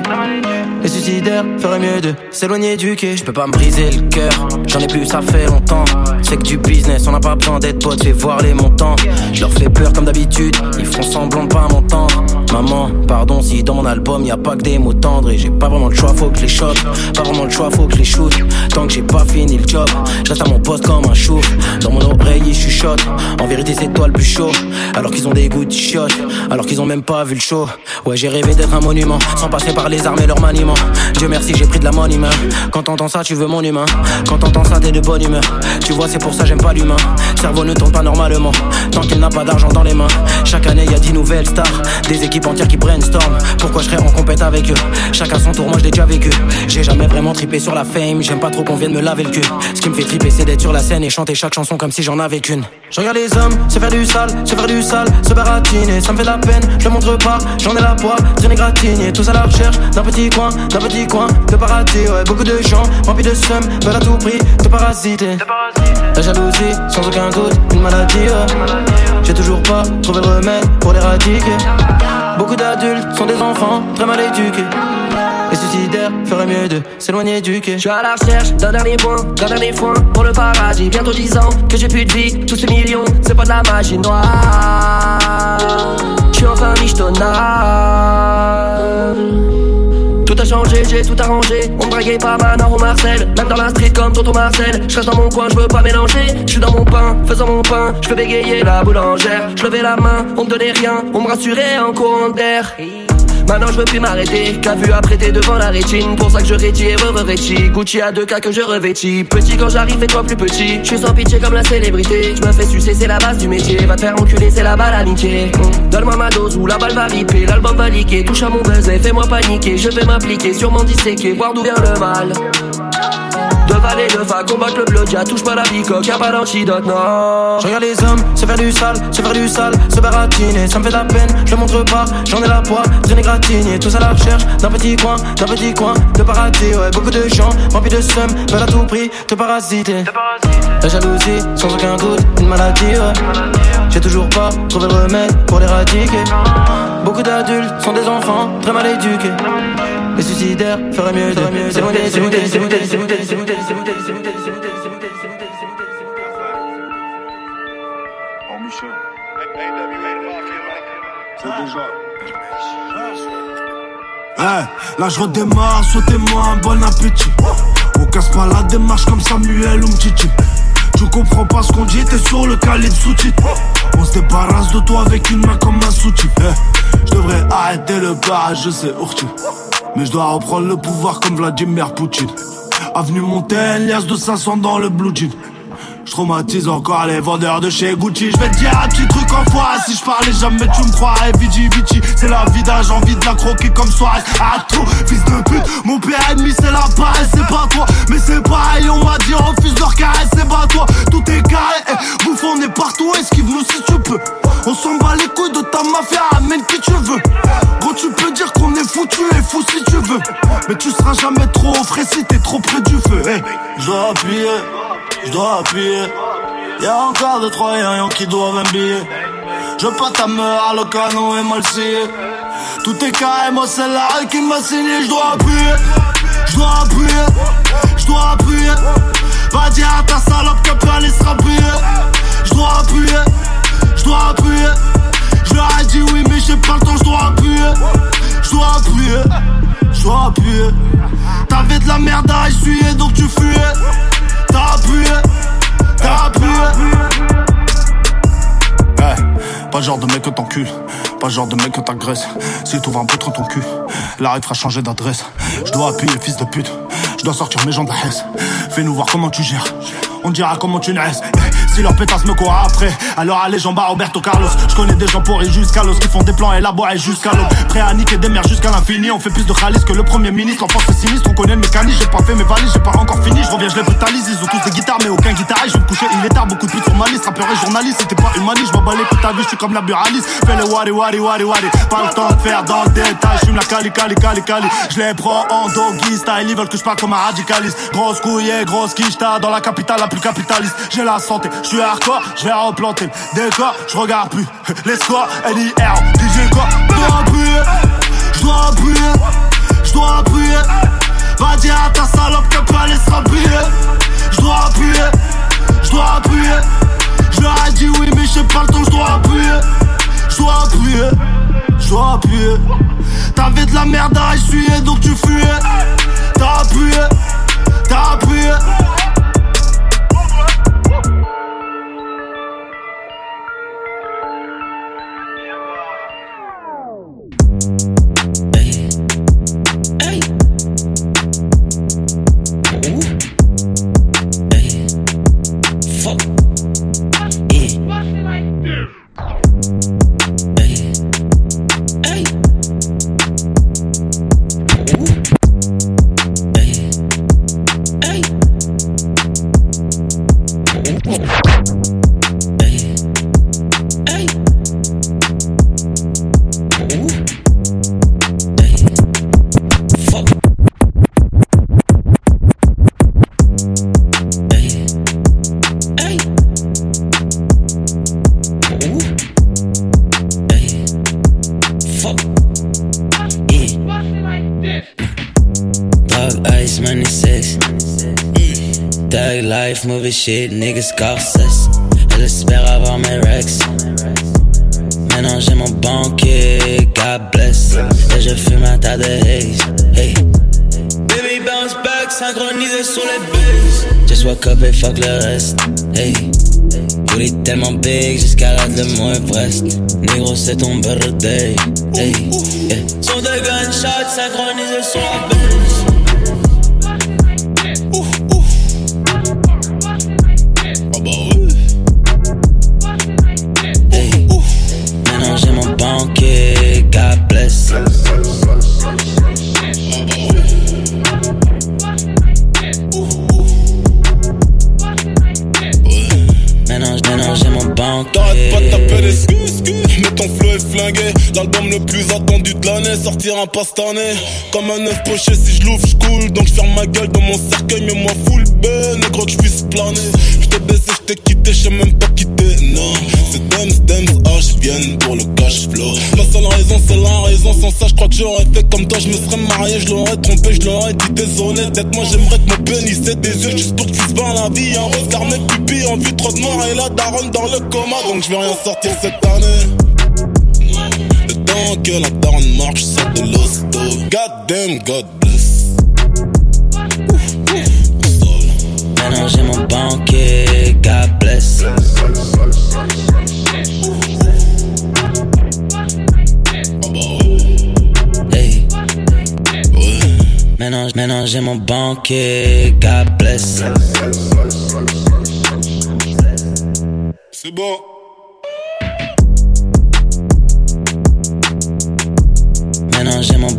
Les suicidaires feraient mieux de s'éloigner du quai. Je peux pas me briser le cœur, j'en ai plus, ça fait longtemps. C'est que du business, on n'a pas besoin d'être potes, fais voir les montants. Je leur fais peur comme d'habitude, ils font semblant de pas m'entendre. Maman, pardon si dans mon album y a pas que des mots tendres et j'ai pas vraiment le choix, faut que les chope. Pas vraiment le choix, faut que je les shoot. Tant que j'ai pas fini le job, je reste à mon poste comme un chou. Dans mon oreille, ils chuchotent. En vérité, c'est toi le plus chaud. Alors qu'ils ont des goûts de chiottes, alors qu'ils ont même pas vu le show. Ouais, j'ai rêvé d'être un monument, sans passer par les armes et leur maniement. Dieu merci, j'ai pris de la money main. Quand t'entends ça, tu veux mon humain. Quand t'entends ça, t'es de bonne humeur. Tu vois, c'est pour ça j'aime pas l'humain. Cerveau ne tourne pas normalement, tant qu'il n'a pas d'argent dans les mains. Chaque année, y a dix nouvelles stars, des équipes entières qui prennent Storm. Pourquoi je serais en compète avec eux? Chacun son tour, moi je l'ai déjà vécu. J'ai jamais vraiment tripé sur la fame, j'aime pas trop qu'on vienne me laver le cul. Ce qui me fait triper, c'est d'être sur la scène et chanter chaque chanson comme si j'en avais qu'une. Je regarde les hommes se faire du sale, se faire du sale, se baratiner, ça me fait de la peine, je le montre pas, j'en ai la poids, traîner gratigné, tous à la recherche d'un petit coin, d'un petit coin de paradis, ouais, beaucoup de gens remplis de seum, veulent à tout prix te parasiter. La jalousie, sans aucun doute, une maladie. J'ai toujours pas trouvé le remède pour l'éradiquer. Beaucoup d'adultes sont des enfants très mal éduqués. Les suicidaires feraient mieux de s'éloigner du quai. Je suis à la recherche d'un dernier point, d'un dernier point pour le paradis. Bientôt 10 ans que j'ai plus de vie, tous ces millions, c'est pas de la magie noire. Je suis enfin michetonnard. Changé, j'ai tout arrangé. On me draguait pas Manon ou Marcel. Même dans la street comme Tonton Marcel. Je dans mon coin, je veux pas mélanger. Je suis dans mon pain, faisant mon pain. Je peux bégayer la boulangère. Je levais la main, on me donnait rien. On me rassurait en courant d'air. Maintenant je veux plus m'arrêter, qu'a vu apprêter devant la rétine. Pour ça que je rétis et re-revêtis Gucci à deux cas que je revêtis. Petit quand j'arrive et toi plus petit. Je suis sans pitié comme la célébrité. Je me fais sucer c'est la base du métier. Va te faire enculer c'est la balle amitié Mmh. Donne-moi ma dose ou la balle va riper L'album va liquer, touche à mon buzz et fais-moi paniquer. Je vais m'appliquer, sûrement disséquer Voir d'où vient le mal de valer de va combattre le blood, y'a touche pas la bicoque, y'a pas d'antidote, non. Je regarde les hommes se faire du sale, se faire du sale, se baratiner, ça me fait de la peine, je montre pas, j'en ai la poids, traîner gratigné, tous à la recherche d'un petit coin, d'un petit coin de paradis, ouais, beaucoup de gens remplis de seum, veulent à tout prix te parasiter. La jalousie, sans aucun doute, une maladie. J'ai toujours pas trouvé le remède pour l'éradiquer. Beaucoup d'adultes sont des enfants très mal éduqués. Les suicidaires feraient mieux de s'émouder, s'émouder, s'émouder, s'émouder, s'émouder, s'émouder, s'émouder, s'émouder, Hey, là je redémarre, souhaitez-moi un bon appétit. On casse pas la démarche comme Samuel ou Mtiti. Tu comprends pas ce qu'on dit, t'es sur le calibre sous-titre. On se débarrasse de toi avec une main comme un sous-titre. Eh, je devrais arrêter le barrage, je sais, Urti. Mais je dois reprendre le pouvoir comme Vladimir Poutine. Avenue Montaigne, liasse de 500 dans le blue jean. Je traumatise encore les vendeurs de chez Gucci. Je vais te dire un petit truc en fois. Si je parlais jamais, tu me croirais. Vici, Vici, c'est la vida. J'ai envie de la croquer comme soirée. À tout, fils de pute. Mon père ennemi, c'est la paille. C'est pas toi, mais c'est pareil. On m'a dit, refuse leur caresse. C'est pas toi, tout est carré. Eh, bouffe, on est partout. Esquive-nous si tu peux. On s'en bat les couilles de ta mafia. Amène qui tu veux. Gros, tu peux dire qu'on est foutu et fou si tu veux. Mais tu seras jamais trop frais si t'es trop près du feu. Hey, dois appuyer je dois appuyer. Y'a encore deux trois yens qui doivent un billet. Je pas ta meure, le canon est mal scié. Tout est carré, moi c'est la rue qui m'a signé. Je dois appuyer, je dois appuyer, je dois appuyer. Va dire à ta salope aller se rappuyer. Je dois appuyer, je dois appuyer. Je leur ai dit oui, mais j'ai pas le temps, je dois appuyer. Je dois appuyer, je dois appuyer. T'avais de la merde à essuyer, donc tu fuyais. T'as appuyé, t'as appuyé. Eh, pas genre de mec que t'encules, pas genre de mec que t'agresses. Si t'ouvres un peu trop ton cul, la fera changer d'adresse. Je dois appuyer, fils de pute. Je dois sortir mes gens de la haisse. Fais-nous voir comment tu gères. On dira comment tu naisses. Si leur me après, alors allez j'en bats Roberto Carlos. Je connais des gens pourris jusqu'à l'os qui font des plans élaborés jusqu'à l'eau. Prêt à niquer des mères jusqu'à l'infini. On fait plus de khalis que le premier ministre. L'enfance est sinistre, on connaît le mécanisme. J'ai pas fait mes valises, j'ai pas encore fini. Je reviens, je les brutalise. Ils ont tous des guitares, mais aucun guitariste. Je vais me coucher, il est tard, beaucoup de putes sur ma liste. Rappeur et journaliste, c'était pas humaniste. Je m'en bats les t'as vu, je suis comme la buraliste. Fais le wari wari wari wari. Pas le temps de faire dans le détail. Je la cali cali cali cali. Je les prends en doggy style. Ils veulent que je parle comme un radicaliste. Grosse couille et grosse quicheta dans la capitale la plus capitaliste. J'ai la santé, je suis hardcore, je vais replanter le décor, je regarde plus les scores, NIR, DJ quoi, je dois appuyer, je dois appuyer, je dois appuyer, va dire à ta salope qu'elle peut aller se rappuyer, je dois appuyer, je dois appuyer, je leur ai dit oui mais j'ai pas le temps, je dois appuyer, je dois appuyer, je dois appuyer, t'avais de la merde à essuyer donc tu fuyais, t'as appuyé, t'as appuyé. Shit, niggas cesse. Elle espère avoir mes rex. Maintenant j'ai mon banquier, God bless. Et je fume un tas de haze. Hey. Baby bounce back, synchronisé sur les bases. Just walk up et fuck le reste. Hey. Booty tellement big jusqu'à la de mon Everest. Négro, c'est ton birthday. Hey. Yeah. Son de gunshots synchronisés sur la base. Le plus attendu de l'année sortira pas cette année. Comme un œuf poché, si je l'ouvre, je coule. Donc ferme ma gueule dans mon cercueil, mais moi full ben. Négro que je puisse planer. Je t'ai baissé, je t'ai quitté, je sais même pas quitter. Non, c'est Dems, Dems, H, viennent pour le cash flow. La seule raison, c'est la raison. Sans ça, je crois que j'aurais fait comme toi. Je me serais marié, je l'aurais trompé, je l'aurais dit désolé. Peut-être moi, j'aimerais que mon pénis ait des yeux juste pour puisse voir la vie. Un regard, mes pupilles, en vue trop de mort et la daronne dans le coma. Donc je vais rien sortir cette année. Que la daronne marche, sort de l'hosto. God damn, God bless. Maintenant j'ai mon banquier, God bless. Hey. Maintenant, maintenant j'ai mon banquier, God bless. C'est bon.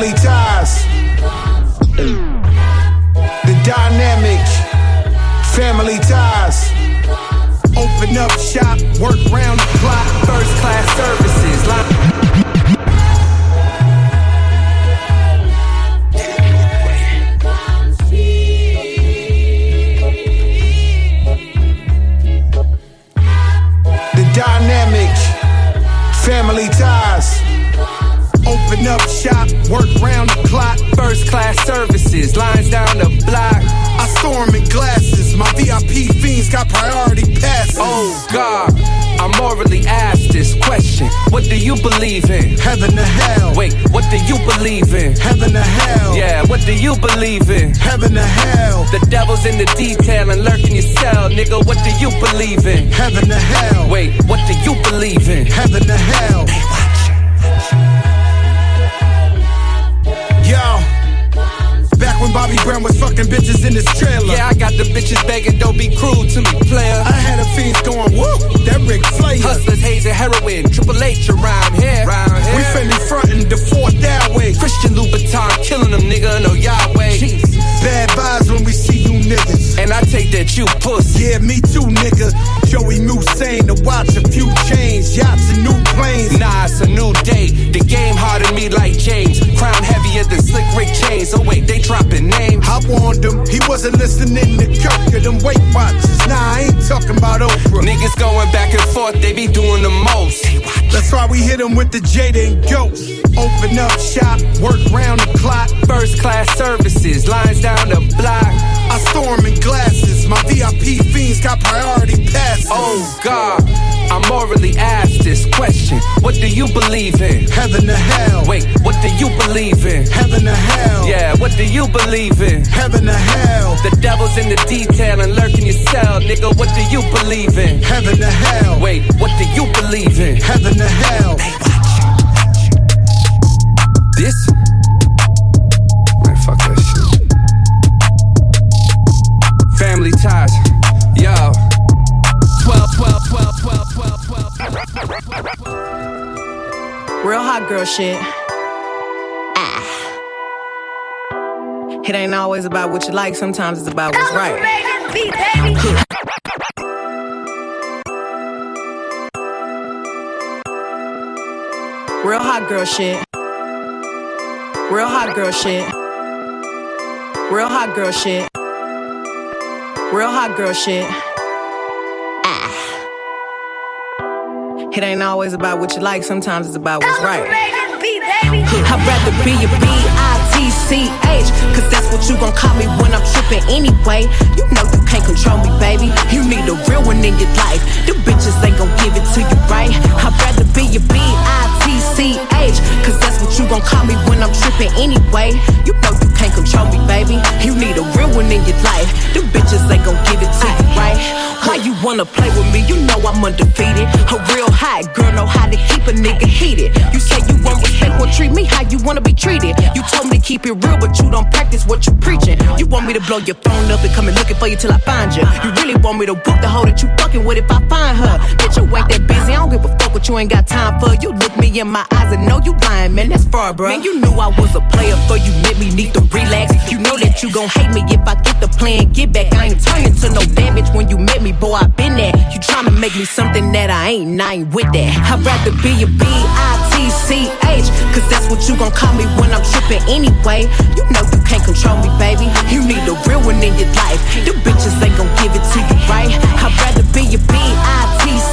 family ties. The dynamic family ties. Open up shop, work round the clock. First class services. The dynamic family ties. Up shop, work round the clock. First class services, lines down the block. I storm in glasses, my VIP fiends got priority passes. Oh God, I morally ask this question. What do you believe in? Heaven to hell. Wait, what do you believe in? Heaven to hell. Yeah, what do you believe in? Heaven to hell. The devil's in the detail and lurking your cell, nigga. What do you believe in? Heaven to hell. Wait, what do you believe in? Heaven to hell. Yo. When Bobby Brown was fucking bitches in his trailer. Yeah, I got the bitches begging, don't be cruel to me, player. I had a fiends going, woo, that Rick Flair. Hustlers, hazing, heroin, Triple H around here. Round here. We finna frontin' the fourth that way. Christian Louboutin killing them, nigga, no Yahweh. Bad vibes when we see you niggas. And I take that you pussy. Yeah, me too, nigga. Joey Musain to watch a few chains, yachts and new planes. Nah, it's a new day. The game hardened me like James. Crown heavier than Slick Rick Chains. Oh wait, they dropping names. I warned him, he wasn't listening to Kirk of them Weight Watchers. Nah, I ain't talking about Oprah. Niggas going back and forth, they be doing the most. That's why we hit him with the Jada and Goat. Open up shop, work round the clock. First class services, lines down the block. I storm in glasses, my VIP fiends got priority passes. Oh God, I morally ask this question. What do you believe in? Heaven or hell. Wait, what do you believe in? Heaven or hell. Yeah, what do you believe in? Heaven or hell. The devil's in the detail and lurking your cell, nigga. What do you believe in? Heaven or hell. Wait, what do you believe in? Heaven or hell. This? Man, fuck that shit. Ah. It ain't always about what you like, sometimes it's about what's right. Real hot girl shit. Real hot girl shit. Real hot girl shit. Real hot girl shit. It ain't always about what you like, sometimes it's about what's right. I'd rather be a B-I-T-C-H Cause that's what you gon' call me when I'm trippin' anyway You know can't control me, baby. You need a real one in your life. The bitches ain't gon' give it to you, right? I'd rather be a B-I-T-C-H Cause that's what you gon' call me when I'm trippin' anyway. You know you can't control me, baby. You need a real one in your life. The bitches ain't gon' give it to you, right? Why you wanna play with me? You know I'm undefeated. A real hot girl know how to keep a nigga heated. You say you want respect, well treat me how you wanna be treated. You told me to keep it real, but you don't practice what you preaching. You want me to blow your phone up and come and looking for you till I find you You really want me to book the hoe that you fucking with if I find her? Bitch, you ain't that busy, I don't give a fuck what you ain't got time for. You look me in my eyes and know you lying, man, that's far, bro Man, you knew I was a player, for you. Let me need to relax. You know that you gon' hate me if I get the plan, get back. I ain't turning to no damage when you met me, boy, I been there. You tryna make me something that I ain't, I ain't with that. I'd rather be a B-I-T-C-H Cause that's what you gon' call me when I'm trippin' anyway. You know you can't control me, baby. You need a real one in your life. The bitches ain't gon' give it to you, right? I'd rather be a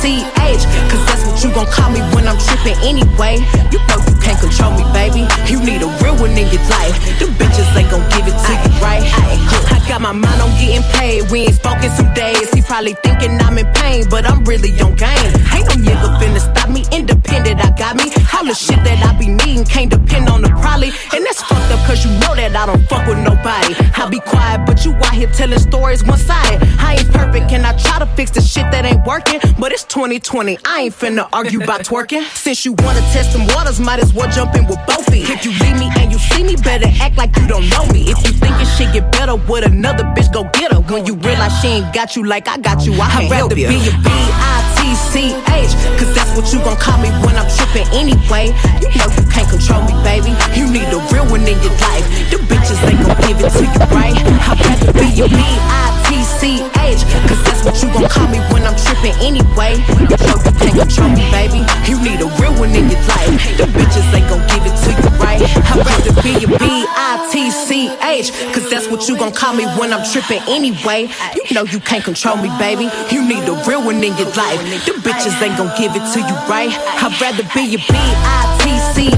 B-I-T-C-H Cause that's what you gon' call me when I'm trippin' anyway. You know you can't control me, baby. You need a real one in your life. The bitches ain't gon' give it to you, right? I got my mind on getting paid. We ain't spoken some days. He probably thinking I'm in pain But I'm really on game. Ain't no nigga finna stop me. Independent, I got me. All the shit that I be needing Can't depend on the probably And that's fucked up cause you know that I don't fuck with nobody. I be quiet but you out here telling stories one-sided. I ain't perfect and I try to fix the shit that ain't working But it's 2020, I ain't finna argue about twerking. Since you wanna test some waters, might as well jump in with both feet If you leave me and you see me, better act like you don't know me. If you think it shit get better with another bitch, go get her? When you realize she ain't got you like I got you, I can't I'd rather be a B-I-T-C-H Cause that's what you gon' call me when I'm trippin' anyway. You know you can't control me, baby. You need a real one in your life. The bitches ain't gon' give it to you, right? I'd rather be a B-I-T-C-H Cause that's what you gon' call me when I'm trippin' anyway. You know you can't control me, baby. You need a real one in your life. The bitches ain't gon' give it to you, right? I'd rather be a B-I-T-C-H Cause that's what you gon' call me when I'm trippin' anyway. You know you can't control me, baby. You need a real one in your life. The bitches ain't gon' give it to you, right? I'd rather be a B-I-T-C-H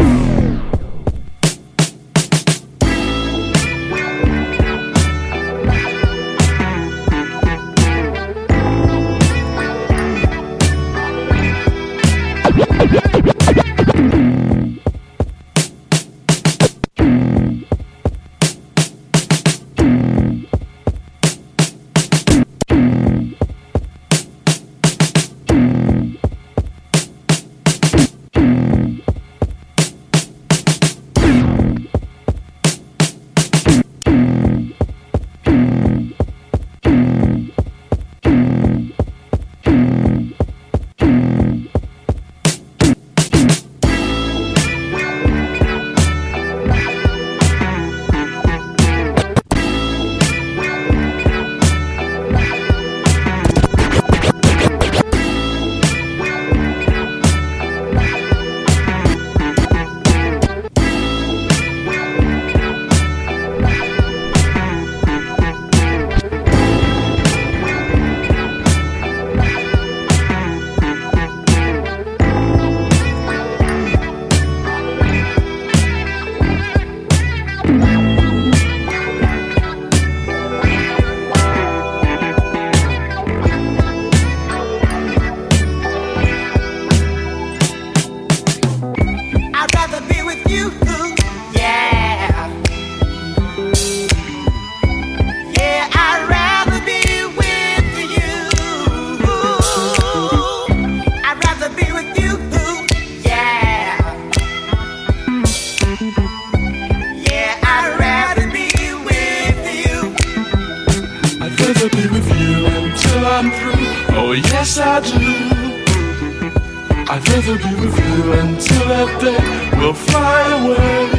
Rather be with you until that day will fly away.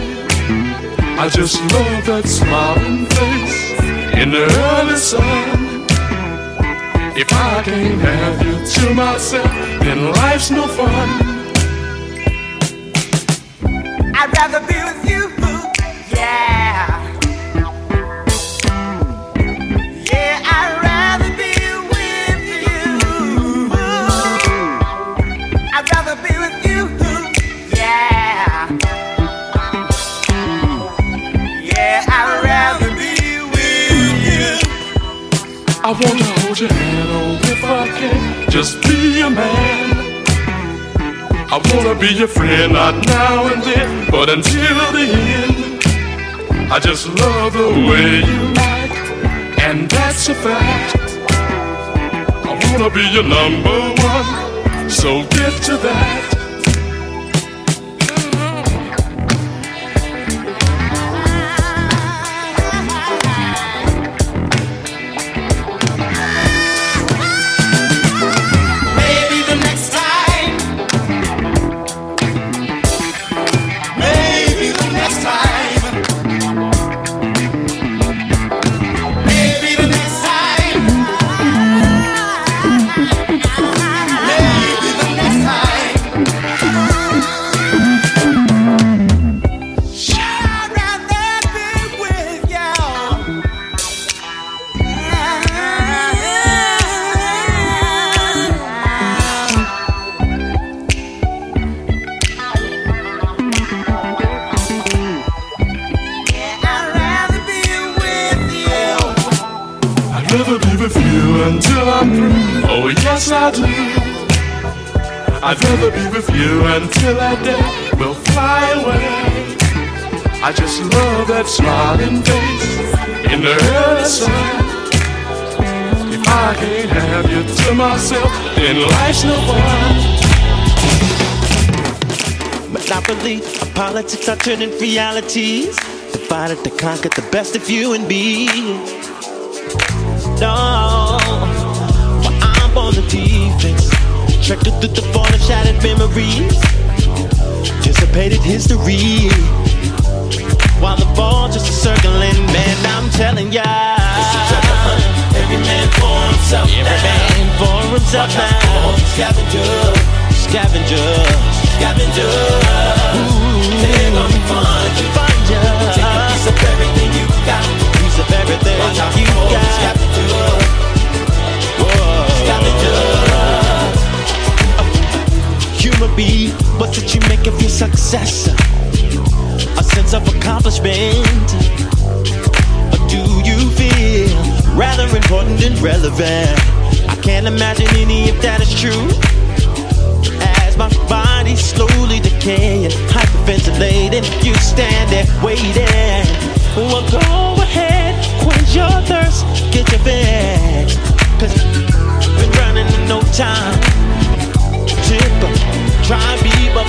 I just love that smiling face in the early sun. If I can't have you to myself, then life's no fun. I'd rather be be a man. I wanna be your friend, not now and then, but until the end. I just love the way you act, and that's a fact. I wanna be your number one, so get to that. Then life's no fun. Monopoly politics are turning realities. Divided to conquer the best of you and me. No, but I'm on the defense. Trekked through the fall of shattered memories. Dissipated history. While the ball just a circling, man, I'm telling ya. Every man for himself Every man for himself now. Scavenger, scavenger, scavenger. Ooh, they're gonna find you, find you. Take a piece of everything you got. Piece of everything you got. Scavenger, scavenger. Human being, what did you make of your success? A sense of accomplishment. Or do you feel rather important and relevant? I can't imagine any if that is true. As my body slowly decaying, hyperventilating, you stand there waiting. Well, go ahead, quench your thirst, get your fix. Cause been running in no time. Tip, try beat up.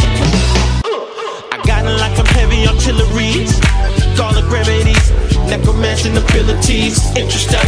I got it like I'm heavy artillery. Garlic remedies, necromancing abilities, interstellar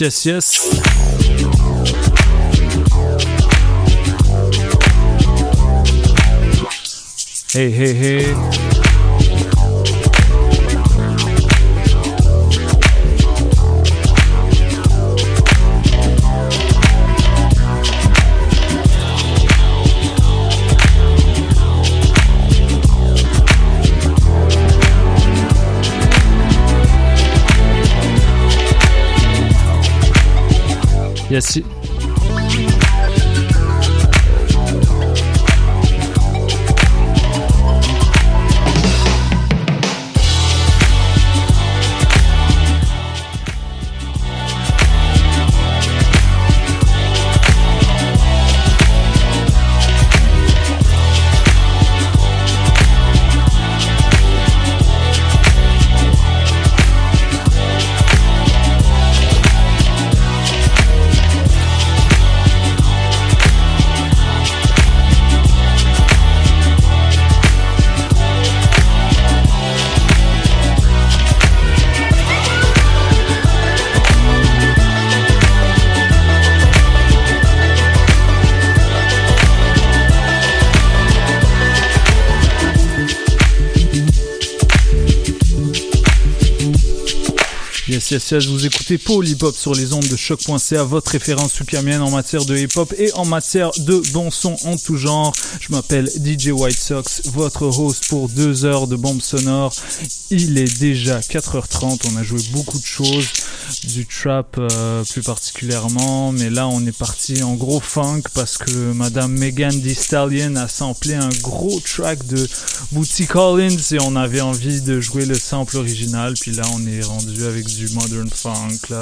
Yes, yes. Hey, hey, hey. Yes. Yes, yes, vous écoutez sur les ondes de choc.ca, votre référence supamienne en matière de hip hop et en matière de bon son en tout genre. Je m'appelle DJ White Sox, votre host pour deux heures de bombes sonores. Il est déjà 4h30, on a joué beaucoup de choses, du trap euh, plus particulièrement, mais là on est parti en gros funk parce que Madame Megan Thee Stallion a samplé un gros track de Bootsy Collins et on avait envie de jouer le sample original, puis là on est rendu avec du modern funk là.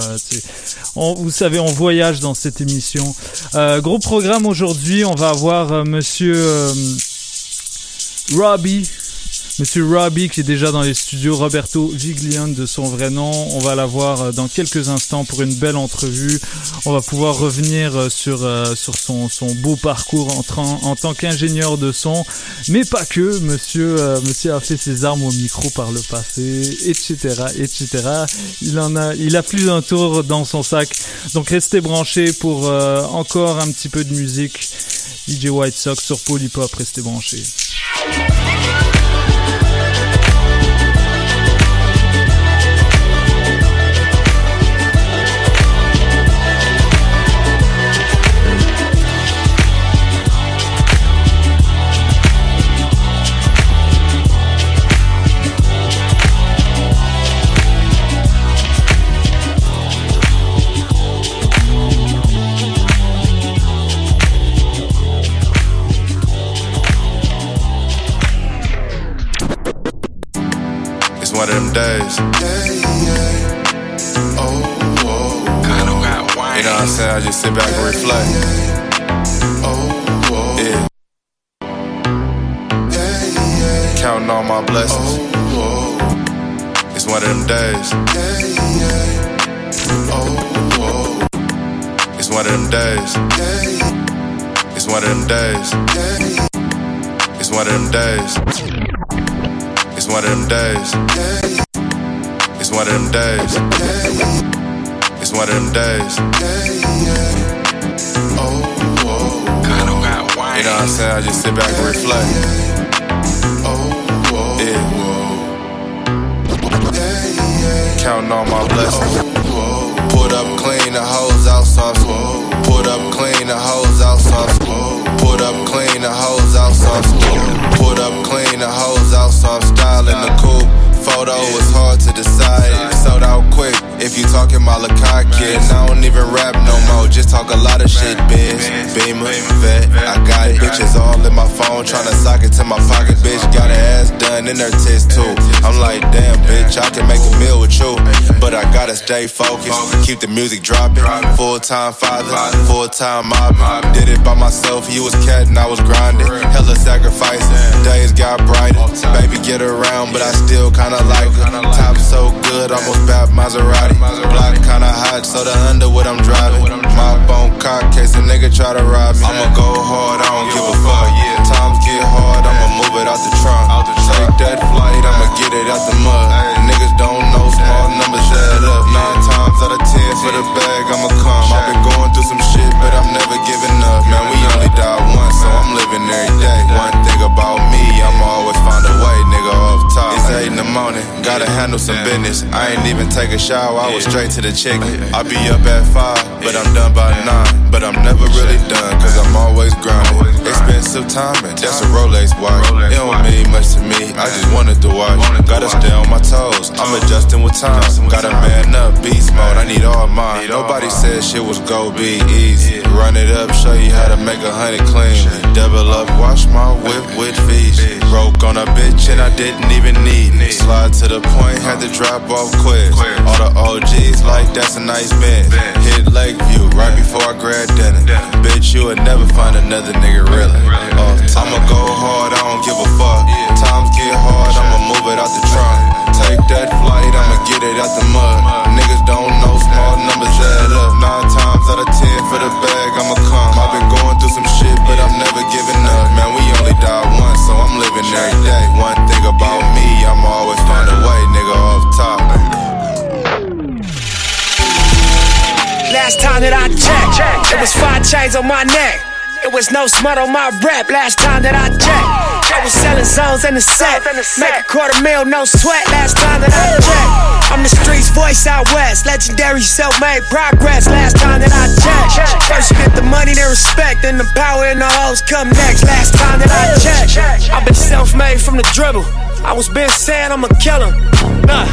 On- vous savez, on voyage dans cette émission. Euh, gros programme aujourd'hui, on va avoir euh, Monsieur euh, Robbie. Monsieur Robbie qui est déjà dans les studios, Roberto Viglione de son vrai nom. On va l'avoir euh, dans quelques instants pour une belle entrevue. On va pouvoir revenir euh, sur, euh, sur son, son beau parcours en, tra- en tant qu'ingénieur de son. Mais pas que, monsieur, monsieur a fait ses armes au micro par le passé, etc., etc. Il en a, il a plus d'un tour dans son sac. Donc restez branchés pour euh, encore un petit peu de musique. DJ White Sox sur Polypop, restez branchés. Them days. You know what I'm saying? I just sit back and reflect. Yeah. Counting all my blessings. It's one of them days. It's one of them days. It's one of them days. It's one of them days. It's one of them days. It's one of them days. It's one of them days. You know what I'm saying? I just sit back and reflect. Yeah. Counting all my blessings. Put up clean, the hoes out sauce. Put up clean, the hoes out sauce. Put up clean, the hoes out sauce. Put up clean, the hoes out sauce. Style in the coupe. Photo was hard to decide. Sold out quick. If you talking Malachi kid, I don't even rap no more. Just talk a lot of shit, bitch. Beamer, vet. I got bitches all in my phone, tryna sock it to my pocket, bitch. Got her ass done in her tits too. I'm like, damn, bitch, I can make a meal with you, but I gotta stay focused. Keep the music dropping. Full time father, full time mob. Did it by myself. He was cat and I was grinding. Hella sacrifice. Days got brighter. Baby, get around, but I still kinda like her. Top so good, almost bad Maserati. Block kinda hot, so the under what I'm driving. My bone cock case a nigga try to rob me. I'ma go hard, I don't give a fuck. Times get hard, I'ma move it out the trunk. Take that flight, I'ma get it out the mud. Niggas don't know small numbers add up. Nine times out of ten, for the bag, I'ma come. I've been going through some shit, but I'm never giving up. Man, we only die once, so I'm living every day. One thing about me, I'ma always find a It's 8 in the morning, gotta handle some business. I ain't even take a shower, I was straight to the chicken. I be up at 5, but I'm done by 9. But I'm never really done, cause I'm always grinding. Expensive timing, that's a Rolex watch. It don't mean much to me, I just wanted to watch. Gotta stay on my toes, I'm adjusting with time. Gotta man up, beast mode, I need all mine. Nobody said shit was go be easy. Run it up, show you how to make a hundred clean. Double up, wash my whip with fees. Broke on a bitch and I didn't even need. Slide to the point, had to drop off quick. All the OGs like that's a nice bend. Hit Lakeview right before I grad dinner. Bitch, you would never find another nigga really. Uh, I'ma go hard, I don't give a fuck. Times get hard, I'ma move it out the trunk. Take that flight, I'ma get it out the mud. Niggas don't know small numbers add up. Nine times out of ten for the bag, I'ma come. I've been going through some shit, but I'm never giving up. Man, we only die once, so I'm living every day. One thing about me, I'ma always find a way, nigga, off top. Last time that I checked, it was five chains on my neck. It was no smut on my rep last time that I checked. I was selling zones in the set. Make a quarter mil, no sweat last time that I checked. I'm the streets voice out west. Legendary self made progress last time that I checked. First you get the money, then respect. Then the power and the hoes come next last time that I checked. I've been self made from the dribble. I was been saying I'm a killer. Nah.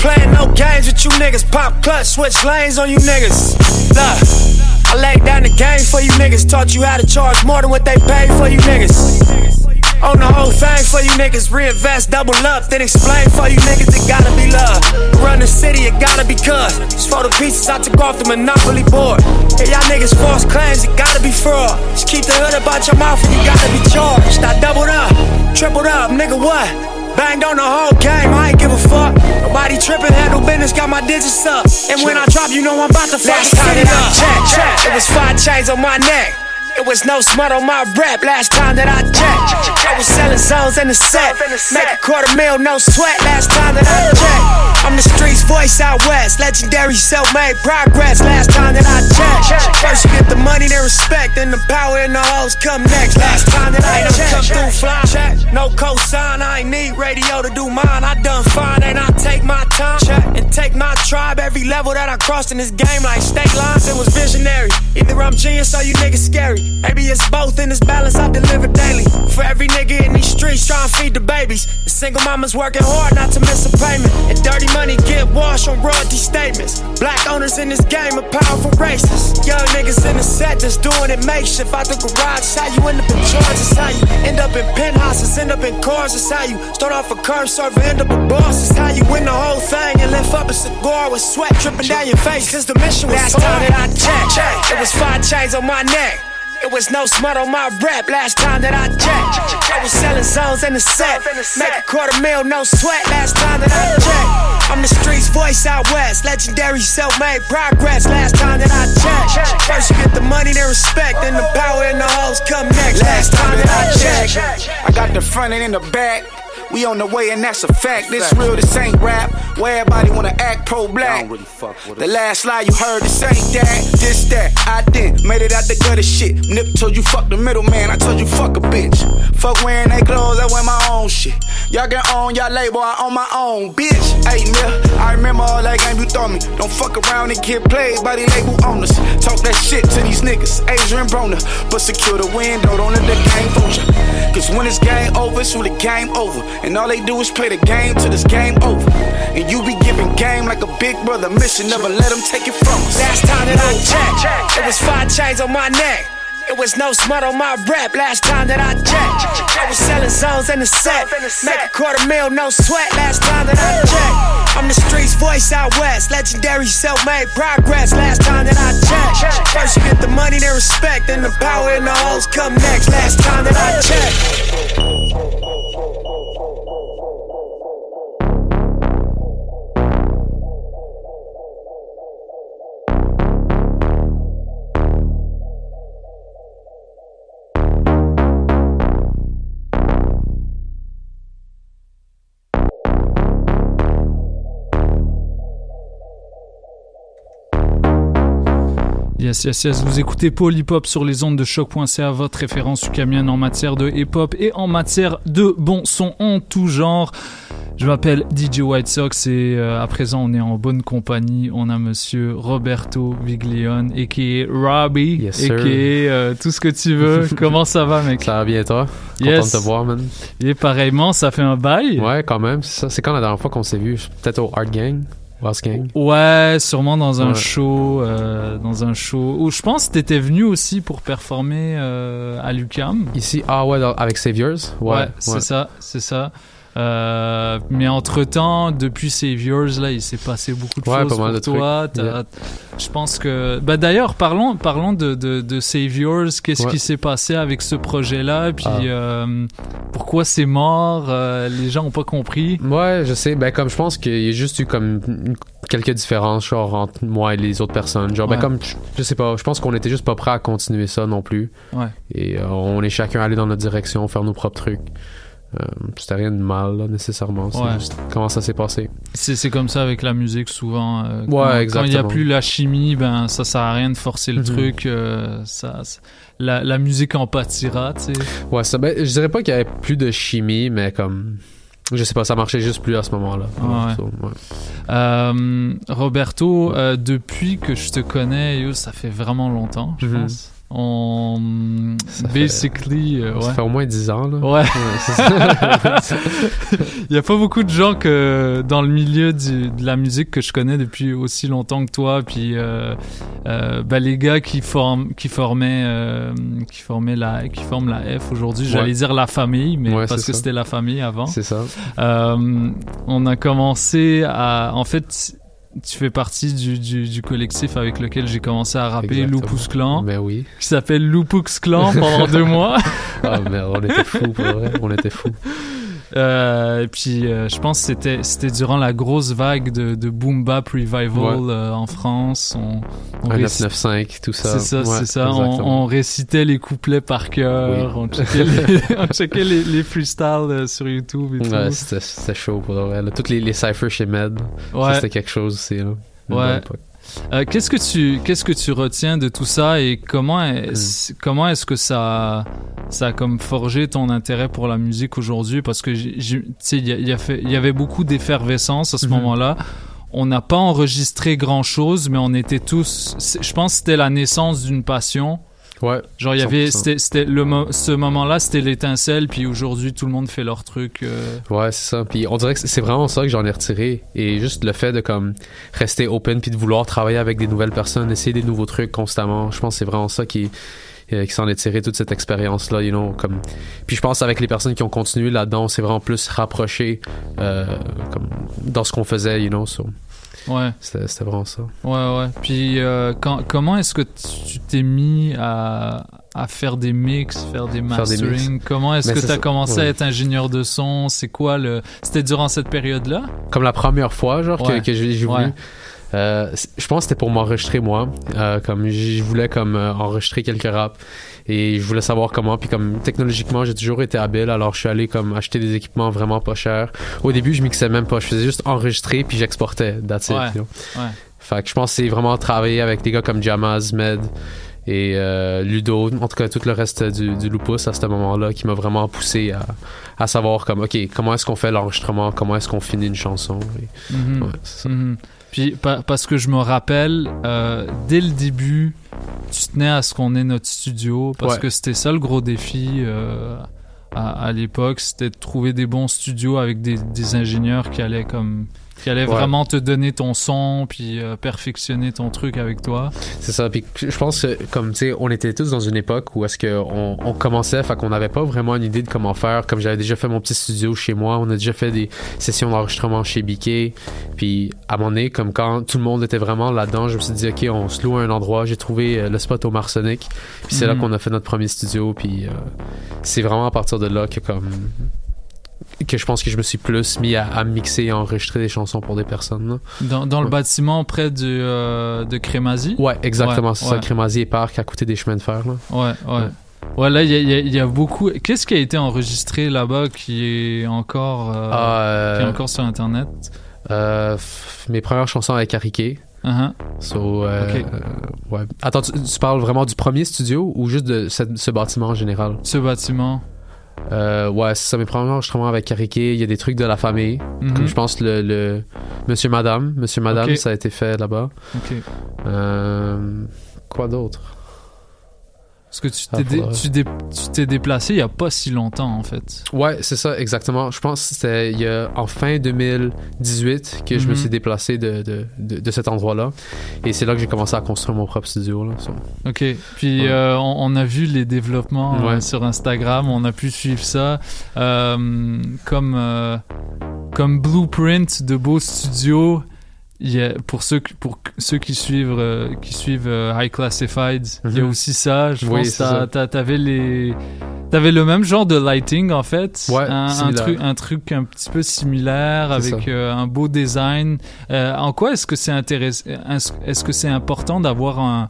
Playing no games with you niggas. Pop clutch, switch lanes on you niggas. Nah. I laid down the game for you niggas. Taught you how to charge more than what they pay for you niggas. On the whole thing for you niggas. Reinvest, double up, then explain for you niggas. It gotta be love. Run the city, it gotta be cuz. Just for the pieces I took off the monopoly board. Hey, y'all niggas false claims, it gotta be fraud. Just keep the hood about your mouth and you gotta be charged. I doubled up, tripled up, nigga, what? Banged on the whole game, I ain't give a fuck. Nobody tripping, had no business, got my digits up. And when I drop, you know I'm about to fuck Last time that I checked, It was five chains on my neck. It was no smut on my rep last time that I checked. I was selling zones in the set. Make a quarter mil, no sweat last time that I checked. I'm the streets voice out west. Legendary self made progress last time that I checked. First you get the money, then respect. Then the power and the hoes come next. Last time that I checked. Come through fly. No cosign, I ain't need radio to do mine. I done fine and I take my time. And take my tribe. Every level that I crossed in this game, like state lines, it was visionary. Either I'm genius or you niggas scary. Maybe it's both in this balance I deliver daily. For every nigga in these streets trying to feed the babies. The single mamas working hard not to miss a payment. And dirty money get washed on royalty statements. Black owners in this game are powerful racists. Young niggas in the set that's doing it makeshift. Out the garage, how you end up in charges. How you end up in penthouses, end up in cars. It's how you start off a curb server, end up a boss. It's how you win the whole thing and lift up a cigar with sweat dripping down your face. Cause the mission was Last time that I checked, it was five chains on my neck. It was no smut on my rep last time that I checked. I was selling zones in the set. Make a quarter mil, no sweat last time that I checked. I'm the streets voice out west. Legendary self made progress last time that I checked. First you get the money, then respect. Then the power and the hoes come next. Last time that I checked. I got the front and in the back. We on the way and that's a fact. This real, this ain't rap. Where everybody wanna act pro black. The last lie you heard, this ain't that. This that. I did. Made it out the gutter shit. Nip told you fuck the middleman. I told you fuck a bitch. Fuck wearing they clothes, I wear my own shit. Y'all get on y'all label, I own my own bitch. Hey, Mill, I remember all that game you throw me. Don't fuck around and get played by the label owners. Talk that shit to these niggas, Adrian Broner. But secure the window, don't let the game fool ya. Cause when it's game over, it's really game over. And all they do is play the game till this game over. And you be giving game like a big brother mission, never let them take it from us. Last time that I checked, it was five chains on my neck. It was no smut on my rep last time that I checked. I was selling zones in the set. Make a quarter mil, no sweat last time that I checked. I'm the streets voice out west. Legendary self made progress last time that I checked. First you get the money, then respect. Then the power and the hoes come next. Last time that I checked. Yes, yes, yes. Vous écoutez Hop sur les ondes de choc.ca, votre référence ukamienne en matière de hip hop et en matière de bon son en tout genre. Je m'appelle DJ White Sox et euh, à présent on est en bonne compagnie. On a monsieur Roberto Viglione, a.k.a. Robbie, Yes, sir. a.k.a. euh, tout ce que tu veux. Comment ça va, mec? Ça va bien, toi? Yes. Content de te voir, man. Et pareillement, ça fait un bail? Ouais, quand même. C'est ça. C'est quand la dernière fois qu'on s'est vu? Peut-être au Art Gang? Gang? Ouais, sûrement dans un Ouais. show, euh, dans un show où je pense que t'étais venu aussi pour performer euh, à l'UCAM. Ici, ah ouais, dans- avec Saviors? Ouais, c'est ça, c'est ça. Euh, mais entre temps, depuis Saviors, là, il s'est passé beaucoup de Ouais, choses pas mal pour de toi. Yeah. Je pense que, bah d'ailleurs, parlons, parlons de, de, de Saviors. Qu'est-ce Ouais. qui s'est passé avec ce projet-là? Puis Ah. euh, pourquoi c'est mort? Euh, Les gens ont pas compris. Ouais, je sais. Ben, comme je pense qu'il y a juste eu comme quelques différences, genre, entre moi et les autres personnes. Genre, ben, Ouais. comme, je, je sais pas, je pense qu'on était juste pas prêts à continuer ça non plus. Ouais. Et on est chacun allé dans notre direction, faire nos propres trucs. Euh, C'était rien de mal, là, nécessairement. C'est Ouais. juste comment ça s'est passé. C'est c'est comme ça avec la musique souvent. euh, Ouais, quand- Quand il n'y a plus la chimie, ben ça sert à rien de forcer le Mhm. truc. euh, ça, la, la musique en pâtira, tu sais. Ouais, ça, ben, je dirais pas qu'il y avait plus de chimie, mais comme. Je sais pas, ça marchait juste plus à ce moment-là. Ouais. So, ouais. Euh, Roberto, euh, depuis que je te connais, yo, ça fait vraiment longtemps, je Mhm. pense. On Ça fait- basically, euh, Ça ouais. fait au moins 10 ans, là. Ouais. ça. Il y a pas beaucoup de gens que dans le milieu du- de la musique que je connais depuis aussi longtemps que toi. Puis euh, euh, bah, les gars qui forment, qui formaient, euh, qui formaient la, qui forment la F aujourd'hui. J'allais Ouais. dire la famille, mais Ouais, parce que ça. c'était la famille avant. C'est ça. Euh, on a commencé à, en fait. Tu fais partie du, du, du collectif avec lequel j'ai commencé à rapper. Lupus Clan, Ben oui. qui s'appelle Lupux Clan pendant deux mois. Ah, merde, on était fous, pour vrai. On était fous. Euh, et puis, euh, je pense que c'était, c'était durant la grosse vague de, de Boom Bap Revival Ouais. euh, en France. On, on Un réci- 995, tout ça. C'est ça, Ouais, c'est ça. On, récitait les couplets par cœur. Oui. On checkait, les, on checkait les, les freestyles euh, sur YouTube et Ouais, tout. c'était c'était chaud pour vrai. là. Toutes les, les cyphers chez Med, ça, Ouais. c'était quelque chose aussi. Là. Ouais. Euh, qu'est-ce que tu qu'est-ce que tu retiens de tout ça et comment est-ce, Hmm. comment est-ce que ça ça a comme forgé ton intérêt pour la musique aujourd'hui? Parce que tu sais il y, a- il y a fait- il y avait beaucoup d'effervescence à ce Mhm. moment-là on n'a pas enregistré grand chose mais on était tous je pense que c'était la naissance d'une passion Ouais. genre il y avait 100%. c'était c'était le mo- ce moment-là c'était l'étincelle puis aujourd'hui tout le monde fait leur truc euh, Ouais, c'est ça. Puis on dirait que c'est- c'est vraiment ça que j'en ai retiré. Et juste le fait de comme rester open puis de vouloir travailler avec des nouvelles personnes, essayer des nouveaux trucs constamment. Je pense que c'est vraiment ça qui euh, qui s'en est tiré toute cette expérience là you know comme puis je pense avec les personnes qui ont continué là-dedans on s'est vraiment plus rapproché euh, comme dans ce qu'on faisait you know so. Ouais c'était vraiment ça Ouais, ouais. Puis euh, quand, comment est-ce que tu t'es mis à, à faire des mix, faire des Faire des mastering? Comment est-ce Mais que tu as commencé à être ingénieur de son? C'est quoi le. C'était durant cette période-là? Comme la première fois genre Ouais. que, que j'ai voulu Ouais. Euh, je pense que c'était pour m'enregistrer moi Euh, comme je voulais comme euh, enregistrer quelques raps et je voulais savoir comment puis comme technologiquement j'ai toujours été habile alors je suis allé comme acheter des équipements vraiment pas chers au début je mixais même pas je faisais juste enregistrer puis j'exportais that's it Ouais. you know. Ouais. fait que je pense que c'est vraiment travailler avec des gars comme Jamaz Med et euh, Ludo en tout cas tout le reste du, du Lupus à ce moment-là qui m'a vraiment poussé à, à savoir comme ok comment est-ce qu'on fait l'enregistrement comment est-ce qu'on finit une chanson Et- Mhm. ouais. Mhm. Puis pa- parce que je me rappelle, euh, dès le début, tu tenais à ce qu'on ait notre studio parce Ouais. que c'était ça le gros défi euh, à, à l'époque, c'était de trouver des bons studios avec des, des ingénieurs qui allaient comme qui Ouais. vraiment te donner ton son puis euh, perfectionner ton truc avec toi. C'est ça. Puis je pense que, comme tu sais, on était tous dans une époque où est-ce qu'on on commençait, fait qu'on n'avait pas vraiment une idée de comment faire. Comme j'avais déjà fait mon petit studio chez moi, on a déjà fait des sessions d'enregistrement chez BK. Puis à un moment donné, comme quand tout le monde était vraiment là-dedans, je me suis dit, OK, on se loue à un endroit. J'ai trouvé euh, le spot au Marsonic. Puis c'est là Mhm. qu'on a fait notre premier studio. Puis euh, c'est vraiment à partir de là que comme que je pense que je me suis plus mis à, à mixer et à enregistrer des chansons pour des personnes. là. Dans, dans le Ouais. bâtiment près du, euh, de Crémazie? Ouais, exactement. Ouais, c'est ça. Crémazie et Parc à côté des chemins de fer. Là. Ouais, ouais. Ouais, là, il y y y a beaucoup. Qu'est-ce qui a été enregistré là-bas qui est encore, euh, Ah, euh, qui est encore sur Internet? Euh, mes premières chansons avec Ariké. So, euh, Ok. euh, ouais. Attends, tu, tu parles vraiment du premier studio ou juste de ce bâtiment en général? Ce bâtiment. Euh, ouais, c'est ça, mais probablement enregistrement avec Cariqué. Il y a des trucs de la famille. Mhm. Comme je pense le, le Monsieur Madame. Monsieur Madame, ça a été fait là-bas. Ok. Euh, quoi d'autre? Parce que tu Ah, t'es dé- faudrait- tu dé- tu t'es déplacé il y a pas si longtemps, en fait. Ouais, c'est ça, exactement. Je pense que c'était il y a, en fin 2018 que je me Mhm. suis déplacé de, de, de, de cet endroit-là. Et c'est là que j'ai commencé à construire mon propre studio. Là, so. Ok. Puis Ouais. euh, on, on a vu les développements euh, sur Instagram, on a pu suivre ça Euh, comme comme blueprint de beaux studios. Y a, pour ceux qui- pour ceux qui suivent euh, qui suivent euh, High Classified, il y a Mhm. aussi ça. Je Oui, pense que t'avais les t'avais le même genre de lighting en fait. Ouais, un, un truc un truc un petit peu similaire avec euh, un beau design. Euh, en quoi est-ce que c'est intéressant Est-ce que c'est important d'avoir un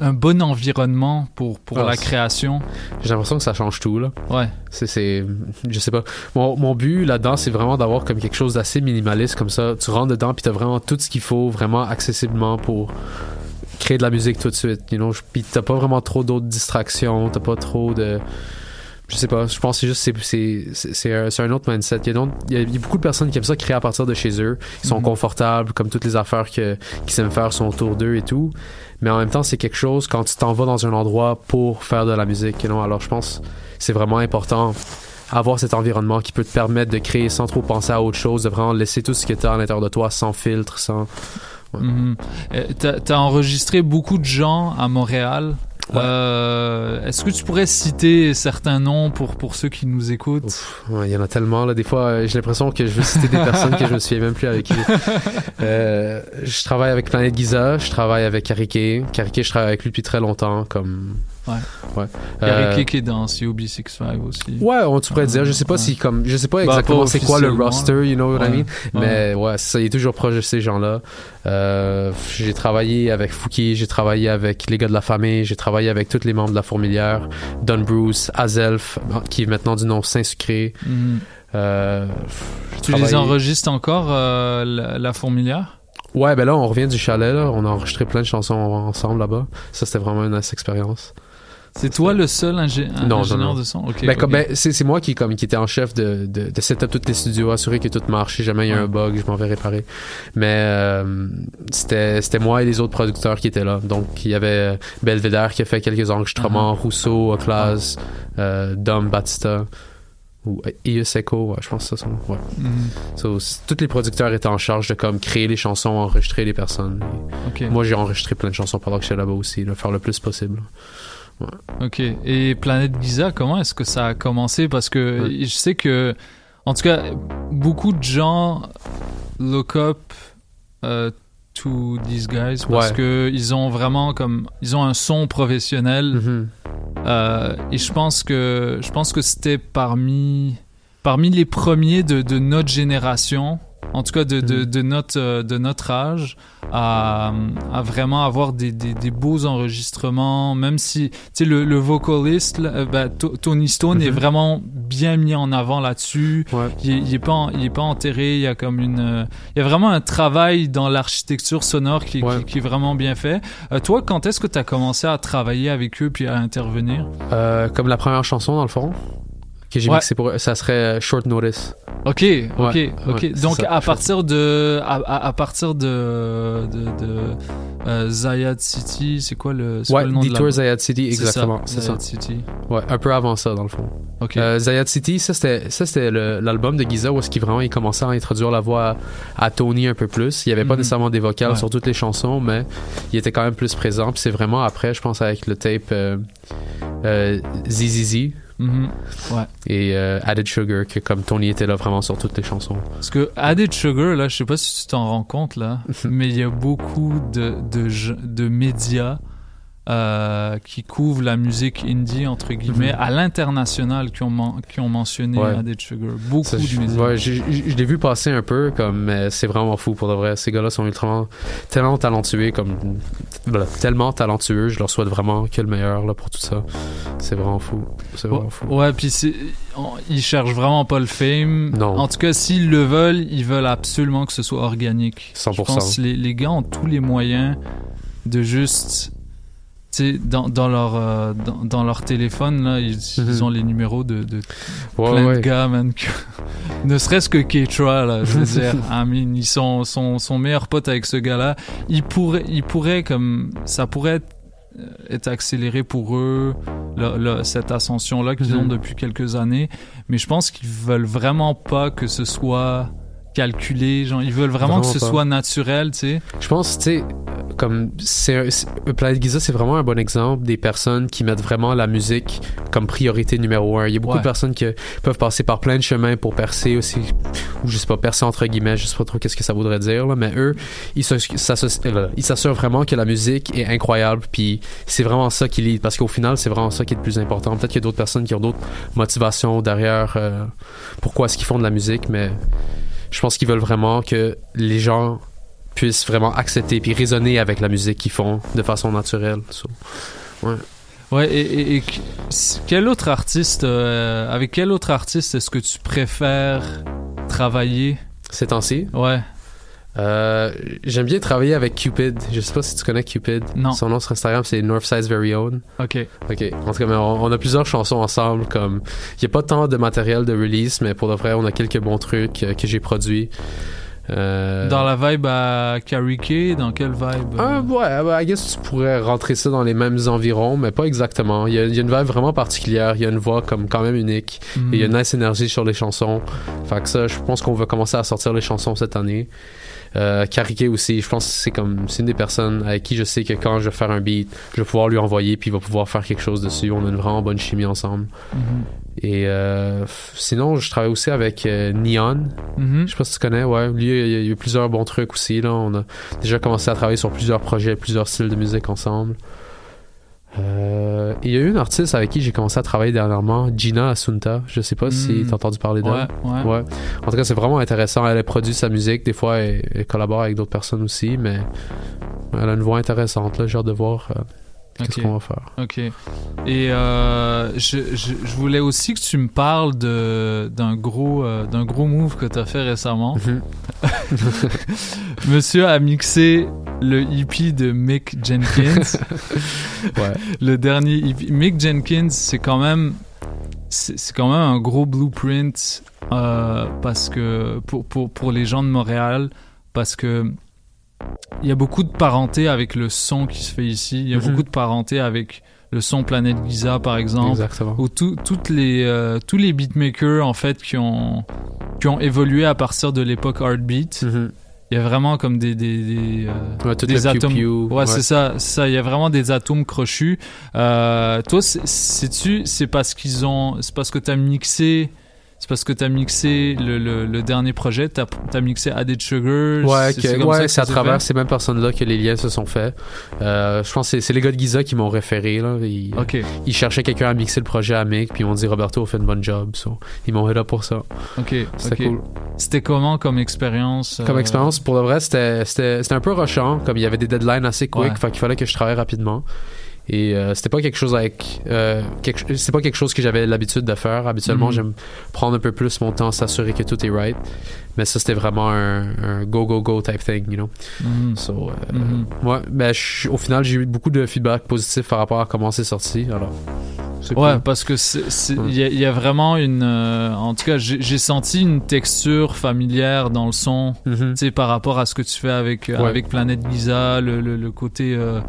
un bon environnement pour, pour Ah, la création. J'ai l'impression que ça change tout, là. Ouais. C'est, c'est, je sais pas. Mon, mon but là-dedans, c'est vraiment d'avoir comme quelque chose d'assez minimaliste, comme ça. Tu rentres dedans, puis t'as vraiment tout ce qu'il faut, vraiment accessiblement pour créer de la musique tout de suite, you know. Puis t'as pas vraiment trop d'autres distractions, t'as pas trop de... Je sais pas, je pense que c'est juste, c'est, c'est, c'est, c'est un, un autre mindset. Il y, a d'autres- il y a- il y a beaucoup de personnes qui aiment ça créer à partir de chez eux. Ils sont Mhm. confortables, comme toutes les affaires que, qu'ils aiment faire sont autour d'eux et tout. Mais en même temps, c'est quelque chose quand tu t'en vas dans un endroit pour faire de la musique, you know. Alors je pense c'est vraiment important avoir cet environnement qui peut te permettre de créer sans trop penser à autre chose, de vraiment laisser tout ce qui est à l'intérieur de toi sans filtre, sans... Mhm. Euh, t'as enregistré beaucoup de gens à Montréal. Euh, Est-ce que tu pourrais citer certains noms pour, pour ceux qui nous écoutent Il y en a tellement, là. Des fois, euh, j'ai l'impression que je veux citer des personnes que je me souviens même plus avec qui. Euh, je travaille avec Planète Giza, je travaille avec Karike. Karike, je travaille avec lui depuis très longtemps, comme... Ouais. Ouais. Il y a Euh, Ricky qui est dans COB65 aussi. Ouais, on, tu pourrais dire, je sais pas si comme, je sais pas Bah, exactement c'est quoi le roster, you know what I mean, mais ouais, ça, il est toujours proche de ces gens-là. Euh, j'ai travaillé avec Fouki, j'ai travaillé avec les gars de la famille, j'ai travaillé avec tous les membres de la Fourmilière, Don Bruce, Azelf, qui est maintenant du nom Saint-Sucré. Mhm. Euh, Tu les enregistres encore, la, la fourmilière? Ouais, ben là, on revient du chalet, là. On a enregistré plein de chansons ensemble là-bas. Ça, c'était vraiment une nice expérience. C'est toi le seul ingé- Non, ingénieur non. de son? Ok, ben, ok. comme, ben, c'est, moi qui, comme, qui était en chef de, de, de setup tous les studios, assurer que tout marche. Si jamais il y a Ouais. un bug, je m'en vais réparer. Mais euh, c'était, moi et les autres producteurs qui étaient là. Donc, il y avait euh, Belvedere qui a fait quelques enregistrements, Uh-huh. Rousseau, Oclaz, euh, Dom Batista. Ou Ioseko, ouais, je pense que ça son nom. Ouais. Mhm. So, c- tous les producteurs étaient en charge de comme créer les chansons, enregistrer les personnes. Moi, j'ai enregistré plein de chansons pendant que j'étais là-bas aussi, le faire le plus possible. Ouais. Ok. Et Planète Giza, comment est-ce que ça a commencé? Parce que je sais que, en tout cas, beaucoup de gens look up euh, to these guys parce Ouais. que ils ont vraiment comme ils ont un son professionnel. Mm-hmm. Euh, et je pense que je pense que c'était parmi parmi les premiers de, de notre génération. En tout cas, de, de, de notre, euh, de notre âge, à, à vraiment avoir des, des, des beaux enregistrements, même si, tu sais, le, le vocaliste, euh, ben, To- Tony Stone est Mhm. vraiment bien mis en avant là-dessus. Ouais. Il, il est pas, en- il est pas enterré. Il y a comme une, il y a vraiment un travail dans l'architecture sonore qui, qui, qui est vraiment bien fait. Euh, toi, quand est-ce que tu as commencé à travailler avec eux puis à intervenir? Euh, comme la première chanson, dans le fond, que j'ai Ouais. mixé pour ça serait euh, Short Notice. Ok, ok, Ouais, ok. ouais, Donc ça, à partir de, à, à, à partir de, de, de euh, Zayat City, c'est quoi le, c'est Ouais, quoi le nom de Detour la... Zayat City, exactement. C'est ça. Zayat City. Ouais, un peu avant ça, dans le fond. Ok. Euh, Zayat City, ça c'était, ça c'était le- l'album de Giza où est-ce qu'il vraiment il commençait à introduire la voix à, Tony un peu plus. Il y avait pas Mhm. nécessairement des vocales sur toutes les chansons, mais il était quand même plus présent. Puis c'est vraiment après, je pense, avec le tape euh, euh, ZZZ Mhm. Ouais. et euh, Added Sugar que comme Tony était là vraiment sur toutes les chansons. Parce que Added Sugar, là, je sais pas si tu t'en rends compte, là, mais il y a beaucoup de, de, médias euh, qui couvrent la musique indie entre guillemets Mhm. à l'international qui qui ont mentionné Ouais. Added Sugar. Beaucoup Ça, de je- musique. ouais, je l'ai vu passer un peu, comme mais c'est vraiment fou pour de vrai. Ces gars-là sont ultra, tellement talentueux, comme voilà, tellement talentueux. Je leur souhaite vraiment que le meilleur là pour tout ça. C'est vraiment fou. C'est vraiment fou. Ouais, puis ils cherchent vraiment pas le fame. Non. En tout cas, s'ils le veulent, ils veulent absolument que ce soit organique. 100%. Je pense les, les gars ont tous les moyens de juste. Dans, dans, leur, euh, dans, dans leur téléphone, là, ils, ils ont les numéros de, de Mhm. Ouais, plein ouais. de gars, man. ne serait-ce que Ketra, là, je veux dire. I mean, ils sont, sont, sont meilleurs potes avec ce gars-là. Ils pourraient, ils pourraient comme, ça pourrait être, euh, accéléré pour eux, cette ascension-là qu'ils ont Mhm. depuis quelques années. Mais je pense qu'ils veulent vraiment pas que ce soit calculé. Genre, ils veulent vraiment, Vraiment que ce pas. soit naturel, tu sais. Je pense, tu sais, comme c'est Planet Giza, c'est vraiment un bon exemple des personnes qui mettent vraiment la musique comme priorité numéro un. Il y a beaucoup Ouais. de personnes qui peuvent passer par plein de chemins pour percer aussi, ou je sais pas, percer entre guillemets, je sais pas trop qu'est-ce que ça voudrait dire, là, mais eux, ils euh, ils s'assurent vraiment que la musique est incroyable, puis c'est vraiment ça qui lead, parce qu'au final, c'est vraiment ça qui est le plus important. Peut-être qu'il y a d'autres personnes qui ont d'autres motivations derrière euh, pourquoi est-ce qu'ils font de la musique, mais je pense qu'ils veulent vraiment que les gens puissent vraiment accepter puis raisonner avec la musique qu'ils font de façon naturelle. So, ouais. Ouais, et, et- et qu- quel autre artiste, euh, avec quel autre artiste est-ce que tu préfères travailler? Ces temps-ci? Ouais. Euh, J'aime bien travailler avec Cupid. Je sais pas si tu connais Cupid. Non. Son nom sur Instagram, c'est Northside's Very Own. Ok. Ok. En tout cas, on, on a plusieurs chansons ensemble. Comme, il y a pas tant de matériel de release, mais pour de vrai, on a quelques bons trucs euh, que j'ai produits. Euh, Dans la vibe à Karike, dans quelle vibe euh? Ah, ouais, bah, I guess tu pourrais rentrer ça dans les mêmes environs, mais pas exactement. Il y a, il y a une vibe vraiment particulière, il y a une voix comme quand même unique, et il y a une nice énergie sur les chansons. Fait que ça, je pense qu'on va commencer à sortir les chansons cette année. Euh, Karike aussi, je pense que c'est comme c'est une des personnes avec qui je sais que quand je vais faire un beat, je vais pouvoir lui envoyer puis il va pouvoir faire quelque chose dessus. On a une vraiment bonne chimie ensemble. Mhm. Et euh, sinon, je travaille aussi avec euh, Neon. Mhm. Je sais pas si tu connais, ouais. Lui, il y, a- il y a eu plusieurs bons trucs aussi. Là. On a déjà commencé à travailler sur plusieurs projets, plusieurs styles de musique ensemble. Euh, il y a eu une artiste avec qui j'ai commencé à travailler dernièrement, Gina Asunta. Je sais pas si Mm. t'as entendu parler d'elle. Ouais, ouais. En tout cas, c'est vraiment intéressant. Elle a produit sa musique. Des fois, elle, elle collabore avec d'autres personnes aussi, mais elle a une voix intéressante. Là, j'ai hâte de voir euh, qu'est-ce qu'on va faire. Ok. Et euh, je, je, je voulais aussi que tu me parles d'un gros euh, d'un gros move que tu as fait récemment. Mhm. Monsieur a mixé le EP de Mick Jenkins. Ouais. Le dernier EP. Mick Jenkins, c'est quand même c'est c'est quand même un gros blueprint euh, parce que pour, pour, pour les gens de Montréal parce que il y a beaucoup de parenté avec le son qui se fait ici. Il y a Mhm. beaucoup de parenté avec le son Planète Giza, par exemple. Exactement. Tout- toutes les, euh, tous les beatmakers, en fait, qui ont, qui ont évolué à partir de l'époque Heartbeat. Il y a vraiment comme des, des, des, euh, Ouais, des atomes. ouais, ouais. c'est ça, ça. Il y a vraiment des atomes crochus. Euh, toi, c'est- sais-tu, c'est parce qu'ils ont, c'est parce que t'as mixé, c'est parce que t'as mixé le, le, le dernier projet, t'as as mixé Added Sugar. Ouais, c'est- ouais, à travers ces mêmes personnes-là que les liens se sont faits. Euh, je pense que c'est- les gars de Giza qui m'ont référé. Là. Ils, ils cherchaient quelqu'un à mixer le projet à Mick, puis ils m'ont dit Roberto a fait une bonne job. So, ils m'ont up pour ça. Ok, C'était cool. C'était comment comme expérience Comme euh, expérience, pour le vrai, c'était un peu rushant. Comme il y avait des deadlines assez quick, Ouais. fait qu'il fallait que je travaille rapidement. Et euh, c'était pas quelque chose avec. Euh, c'est pas quelque chose que j'avais l'habitude de faire. Habituellement, Mhm. j'aime prendre un peu plus mon temps, s'assurer que tout est right. Mais ça, c'était vraiment un, un go, go, go type thing, you know? So, euh, Mhm. ouais, ben, au final, j'ai eu beaucoup de feedback positif par rapport à comment c'est sorti. Alors, Ouais, cool. parce que c'est- il y, a- il y a vraiment une. euh, en tout cas, j'ai senti une texture familière dans le son, tu sais, par rapport à ce que tu fais avec euh. Ouais. avec Planète Giza, le, le, le côté euh,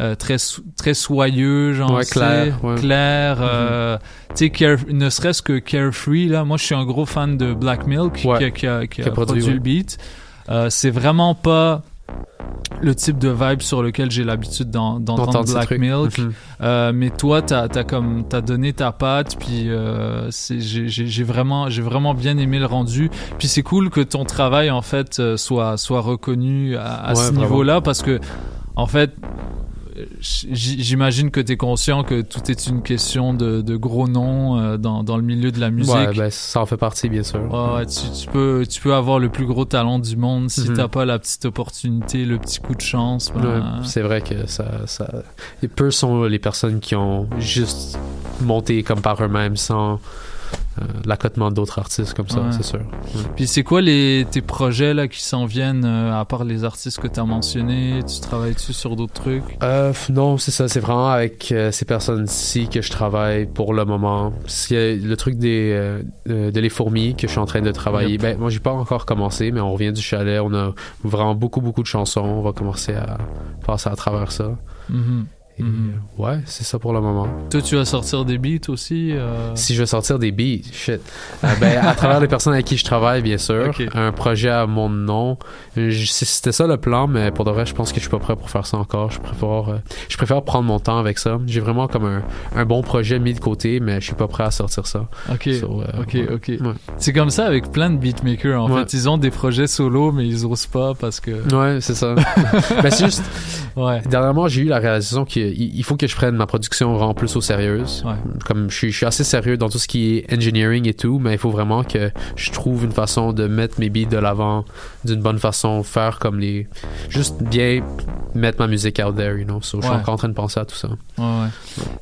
euh, très très soyeux, genre Ouais, clair, ouais. Mhm. clair. euh, tu sais, ne serait-ce que Carefree là. Moi, je suis un gros fan de Black Milk qui, a, qui a- qui a Qui a produit, le beat. Euh, c'est vraiment pas le type de vibe sur lequel j'ai l'habitude d'en- d'entendre Black. Milk. Mhm. Euh, mais toi, t'as as comme t'as donné ta patte, puis euh, j'ai vraiment j'ai vraiment bien aimé le rendu. Puis c'est cool que ton travail en fait soit soit reconnu à, à Ouais, ce niveau-là parce que en fait j'imagine que tu es conscient que tout est une question de, de gros noms euh, dans, dans le milieu de la musique. Ouais, ben, ça en fait partie, bien sûr. Ouais, tu, tu peux, tu peux avoir le plus gros talent du monde si Mhm. t'as pas la petite opportunité, le petit coup de chance. ben, Ouais, c'est vrai que ça, ça. Et peu sont les personnes qui ont juste monté comme par eux-mêmes sans euh, l'accotement d'autres artistes comme ça, Ouais. c'est sûr. Ouais. Puis c'est quoi les, tes projets là qui s'en viennent, euh, à part les artistes que tu as mentionnés? Tu travailles-tu sur d'autres trucs? Euh, non, c'est ça. C'est vraiment avec euh, ces personnes-ci que je travaille pour le moment. C'est le truc des euh, euh, de les fourmis que je suis en train de travailler. Yep. Ben, moi, j'ai pas encore commencé, mais on revient du chalet. On a vraiment beaucoup, beaucoup de chansons. On va commencer à passer à travers ça. Mhm. Et, euh, ouais, c'est ça pour le moment. Toi, tu vas sortir des beats aussi? euh? Si je veux sortir des beats, shit. Euh, ben, à travers les personnes avec qui je travaille, bien sûr. Un projet à mon nom. C'était ça le plan, mais pour de vrai, je pense que je suis pas prêt pour faire ça encore. Je préfère, euh, je préfère prendre mon temps avec ça. J'ai vraiment comme un, un bon projet mis de côté, mais je suis pas prêt à sortir ça. Ok, So, ok, ouais. ok. Ouais. C'est comme ça avec plein de beatmakers. En Ouais. fait, ils ont des projets solo, mais ils osent pas parce que. Ouais, c'est ça. ben, c'est juste. Ouais. Dernièrement, j'ai eu la réalisation qu'il il faut que je prenne ma production vraiment plus au sérieux. Ouais. Comme je suis, je suis assez sérieux dans tout ce qui est engineering et tout, mais il faut vraiment que je trouve une façon de mettre mes beats de l'avant d'une bonne façon, faire comme les. Juste bien mettre ma musique out there, you know. So, Je suis Ouais. encore en train de penser à tout ça. Ouais.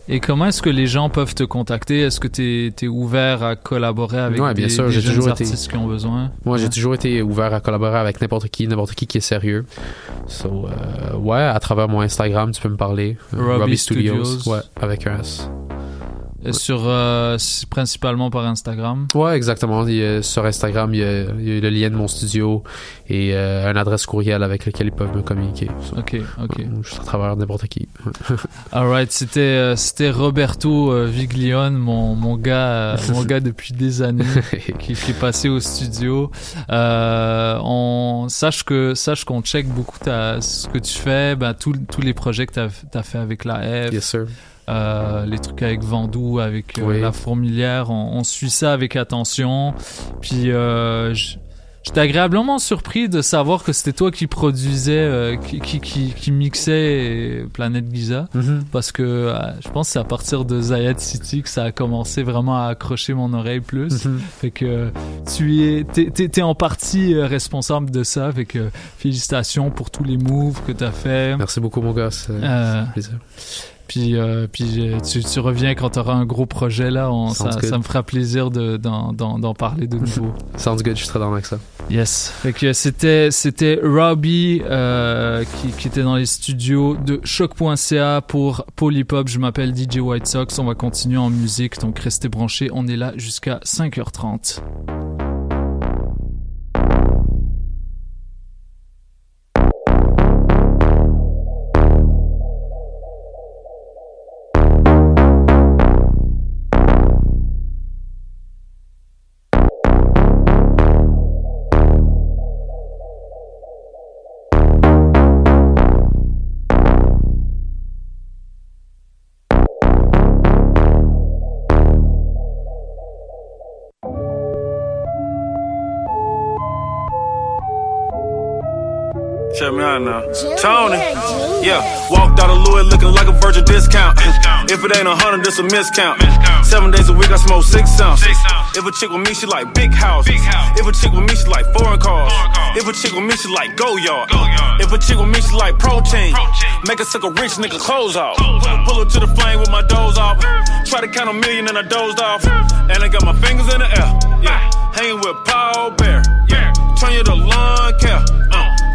Et comment est-ce que les gens peuvent te contacter? Est-ce que tu es, ouvert à collaborer avec Ouais, bien des, sûr, des j'ai jeunes toujours été- artistes qui ont besoin? Moi, j'ai toujours été ouvert à collaborer avec n'importe qui, n'importe qui qui est sérieux. So, euh, ouais, à travers mon Instagram, tu peux me parler. Euh, Robbie Studios. Ouais, avec un S. Et Sur, euh, principalement par Instagram Ouais, exactement. Il y a- sur Instagram, il y, a, il y a le lien de mon studio et euh, une adresse courriel avec laquelle ils peuvent me communiquer. Ok, ok. je suis à travers n'importe qui. Alright, c'était euh, c'était Roberto euh, Viglione, mon mon gars euh, mon gars depuis des années qui, qui est passé au studio. Euh, on sache que sache qu'on check beaucoup ta, ce que tu fais, ben tous les projets que t'as as fait avec la F. Yes, sir. Euh, les trucs avec Vandou, avec euh, Oui. la fourmilière, on, on suit ça avec attention. Puis euh, j'étais agréablement surpris de savoir que c'était toi qui produisais, euh, qui, qui, qui, qui mixait Planète Giza, Mhm. parce que je pense que c'est à partir de Zayat City que ça a commencé vraiment à accrocher mon oreille plus. Mhm. Fait que tu es, t'es en partie responsable de ça. Fait que félicitations pour tous les moves que t'as fait. Merci beaucoup, mon gars. C'est un plaisir. Puis, euh, puis tu, tu reviens quand tu auras un gros projet là. On, ça, me fera plaisir de, d'en, parler de nouveau. Sounds good, je suis très dans avec ça. yes. Fait que c'était, c'était Robbie euh, qui, qui était dans les studios de choc.ca pour Polypop. Je m'appelle DJ White Sox. On va continuer en musique. Donc restez branchés. On est là jusqu'à 5h30. Check me now. Tony. Yeah, walked out of Louis looking like a virgin discount. If it ain't a hundred, it's a miscount. Seven days a week, I smoke six ounce. If a chick with me, she like big houses. If a chick with me, she like foreign cars. If a chick with me, she like go yard. If a chick with me, she like protein. Make her suck a rich nigga clothes off. Pull her to the flame with my doze off. Try to count a million and I dozed off. And I got my fingers in the air. Yeah, hanging with Paul Bear. Yeah, turn you to lawn care.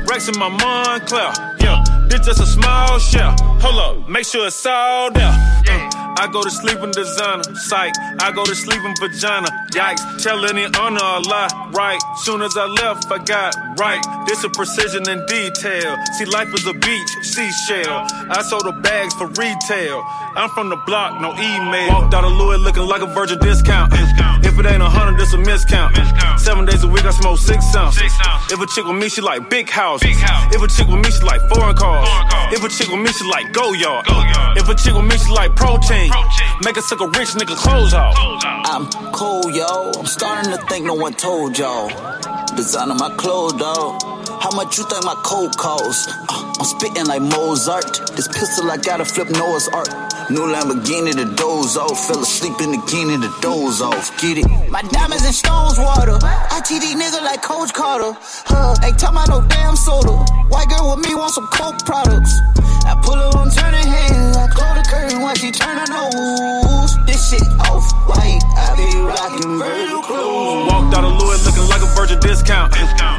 Rex in my Montclair. Yeah, this just a small shell. Hold up, make sure it's all there. Uh, I go to sleep in designer, psych. I go to sleep in vagina, yikes. Tell any honor a lie, right? Soon as I left, I got right. This a precision and detail. See, life is a beach, seashell. I sold the bags for retail. I'm from the block, no email. Walked out of Louis looking like a virgin discount. If it ain't a hundred, it's a miscount. Seven days a week, I smoke six ounce. If a chick with me, she like big houses. If a chick with me, she like foreign cars. If a chick with me, she like go yard. If a chick with me, she like protein. Make her suck a rich nigga clothes off. I'm cool, yo. I'm starting to think no one told y'all. Designing my clothes, dog. How much you think my cold costs? Uh, I'm spitting like Mozart. This pistol I gotta flip Noah's Ark. New Lamborghini to doze off. Fell asleep in the bikini to doze off. Get it? My diamonds and stones water. ITD nigga like Coach Carter. Huh, ain't talking about no damn soda. White girl with me want some coke products. I pull her on turning hands. I close the curtain when she turn her nose. This shit off white. I be rocking Virgil clothes. Walked out of Louis looking like a virgin discount.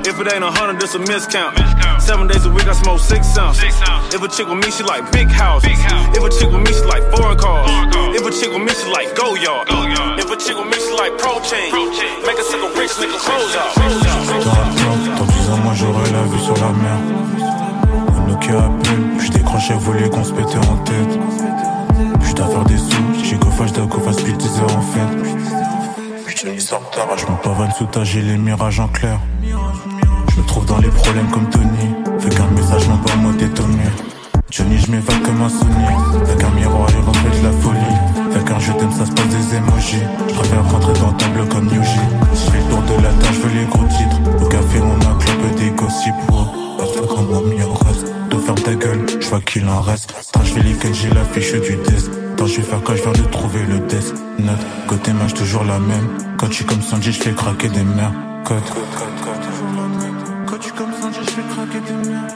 If it ain't a hundred, it's a miscount. Seven days a week, I smoke six ounce. If a chick with me, she like big house. If a chick with me, she like foreign cars. If a chick with me, she like go yard. If a chick with me, she like protein. Make a single rich nigga close out. Dans 10 ans, moi j'aurai la vue sur la mer. Un Nokia appelle, puis je décrochais, voulais qu'on se pétait en tête. Puis je dois faire des sous, j'ai fasse pile 10 heures en fait. Puis Johnny sort tard, je me pavane sous ta j'ai les mirages en clair. Je me trouve dans les problèmes comme Tony. Fait qu'un message m'envoie moi t'étonner. Johnny, je m'évade comme un Sony. Fait qu'un miroir et reflète la folie. Fait qu'un je t'aime, ça se passe des emojis. Je préfère rentrer dans le tableau comme Yuji. Je fais le tour de la tâche, je veux les gros titres. Au café, on a clope des gossips. Pour Reste comme mon meilleur reste. De ferme ta gueule, je vois qu'il en reste. Tant je vais j'ai la fiche du test. Tant je vais faire quand je viens de trouver le test. Note, côté match, toujours la même. Quand je suis comme Sanji, je fais craquer des mers. Code, Quand tu comme Sanji, je fais craquer des mers.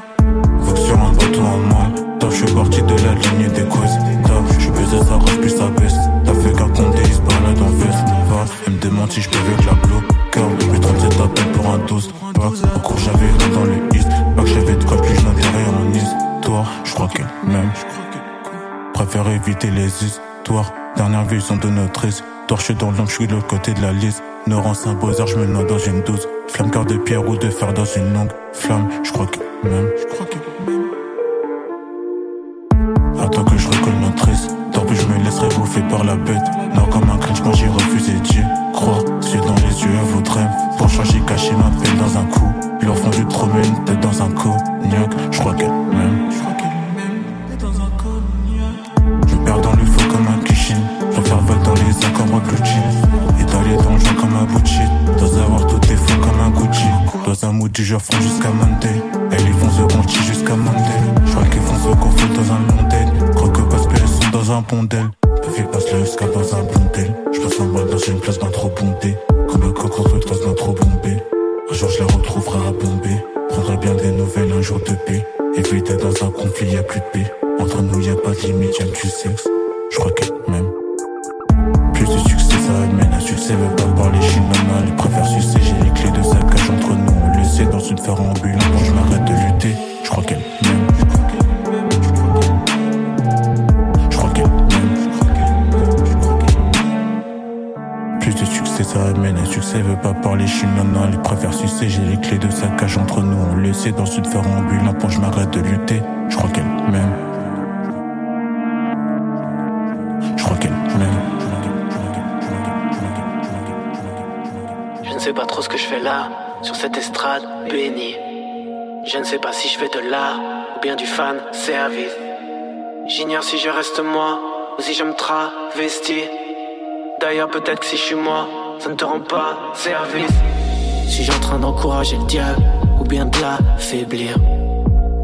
Faut que sur un bateau en moins. Top, je suis parti de la ligne des causes. Top, je suis baisé, ça puis ça baisse. T'as fait qu'un compte il se balade en veste. Va, elle me demande si je peux avec la bloc. Car, mais 37 appels pour un 12. Pas, au cours j'avais rien dans le east. Pas j'avais de quoi plus d'intérêt en histoire. Je crois qu'elle m'aime. Préfère éviter les histoires. Dernière vision de notre histoire. Je suis dans l'ombre, je suis de l'autre côté de la liste. Neurance un beau je me noie dans une douce. Flamme cœur de pierre ou de fer dans une longue flamme. Je crois qu'elle m'aime. Je crois qu'elle m'aime. Attends que je recolle notre Tant pis, je me laisserai bouffer par la bête. Genre fond jusqu'à Monday. Fan service. J'ignore si je reste moi ou si je me travestis. D'ailleurs, peut-être que si je suis moi, ça ne te rend pas service. Suis-je en train d'encourager le diable ou bien de l'affaiblir?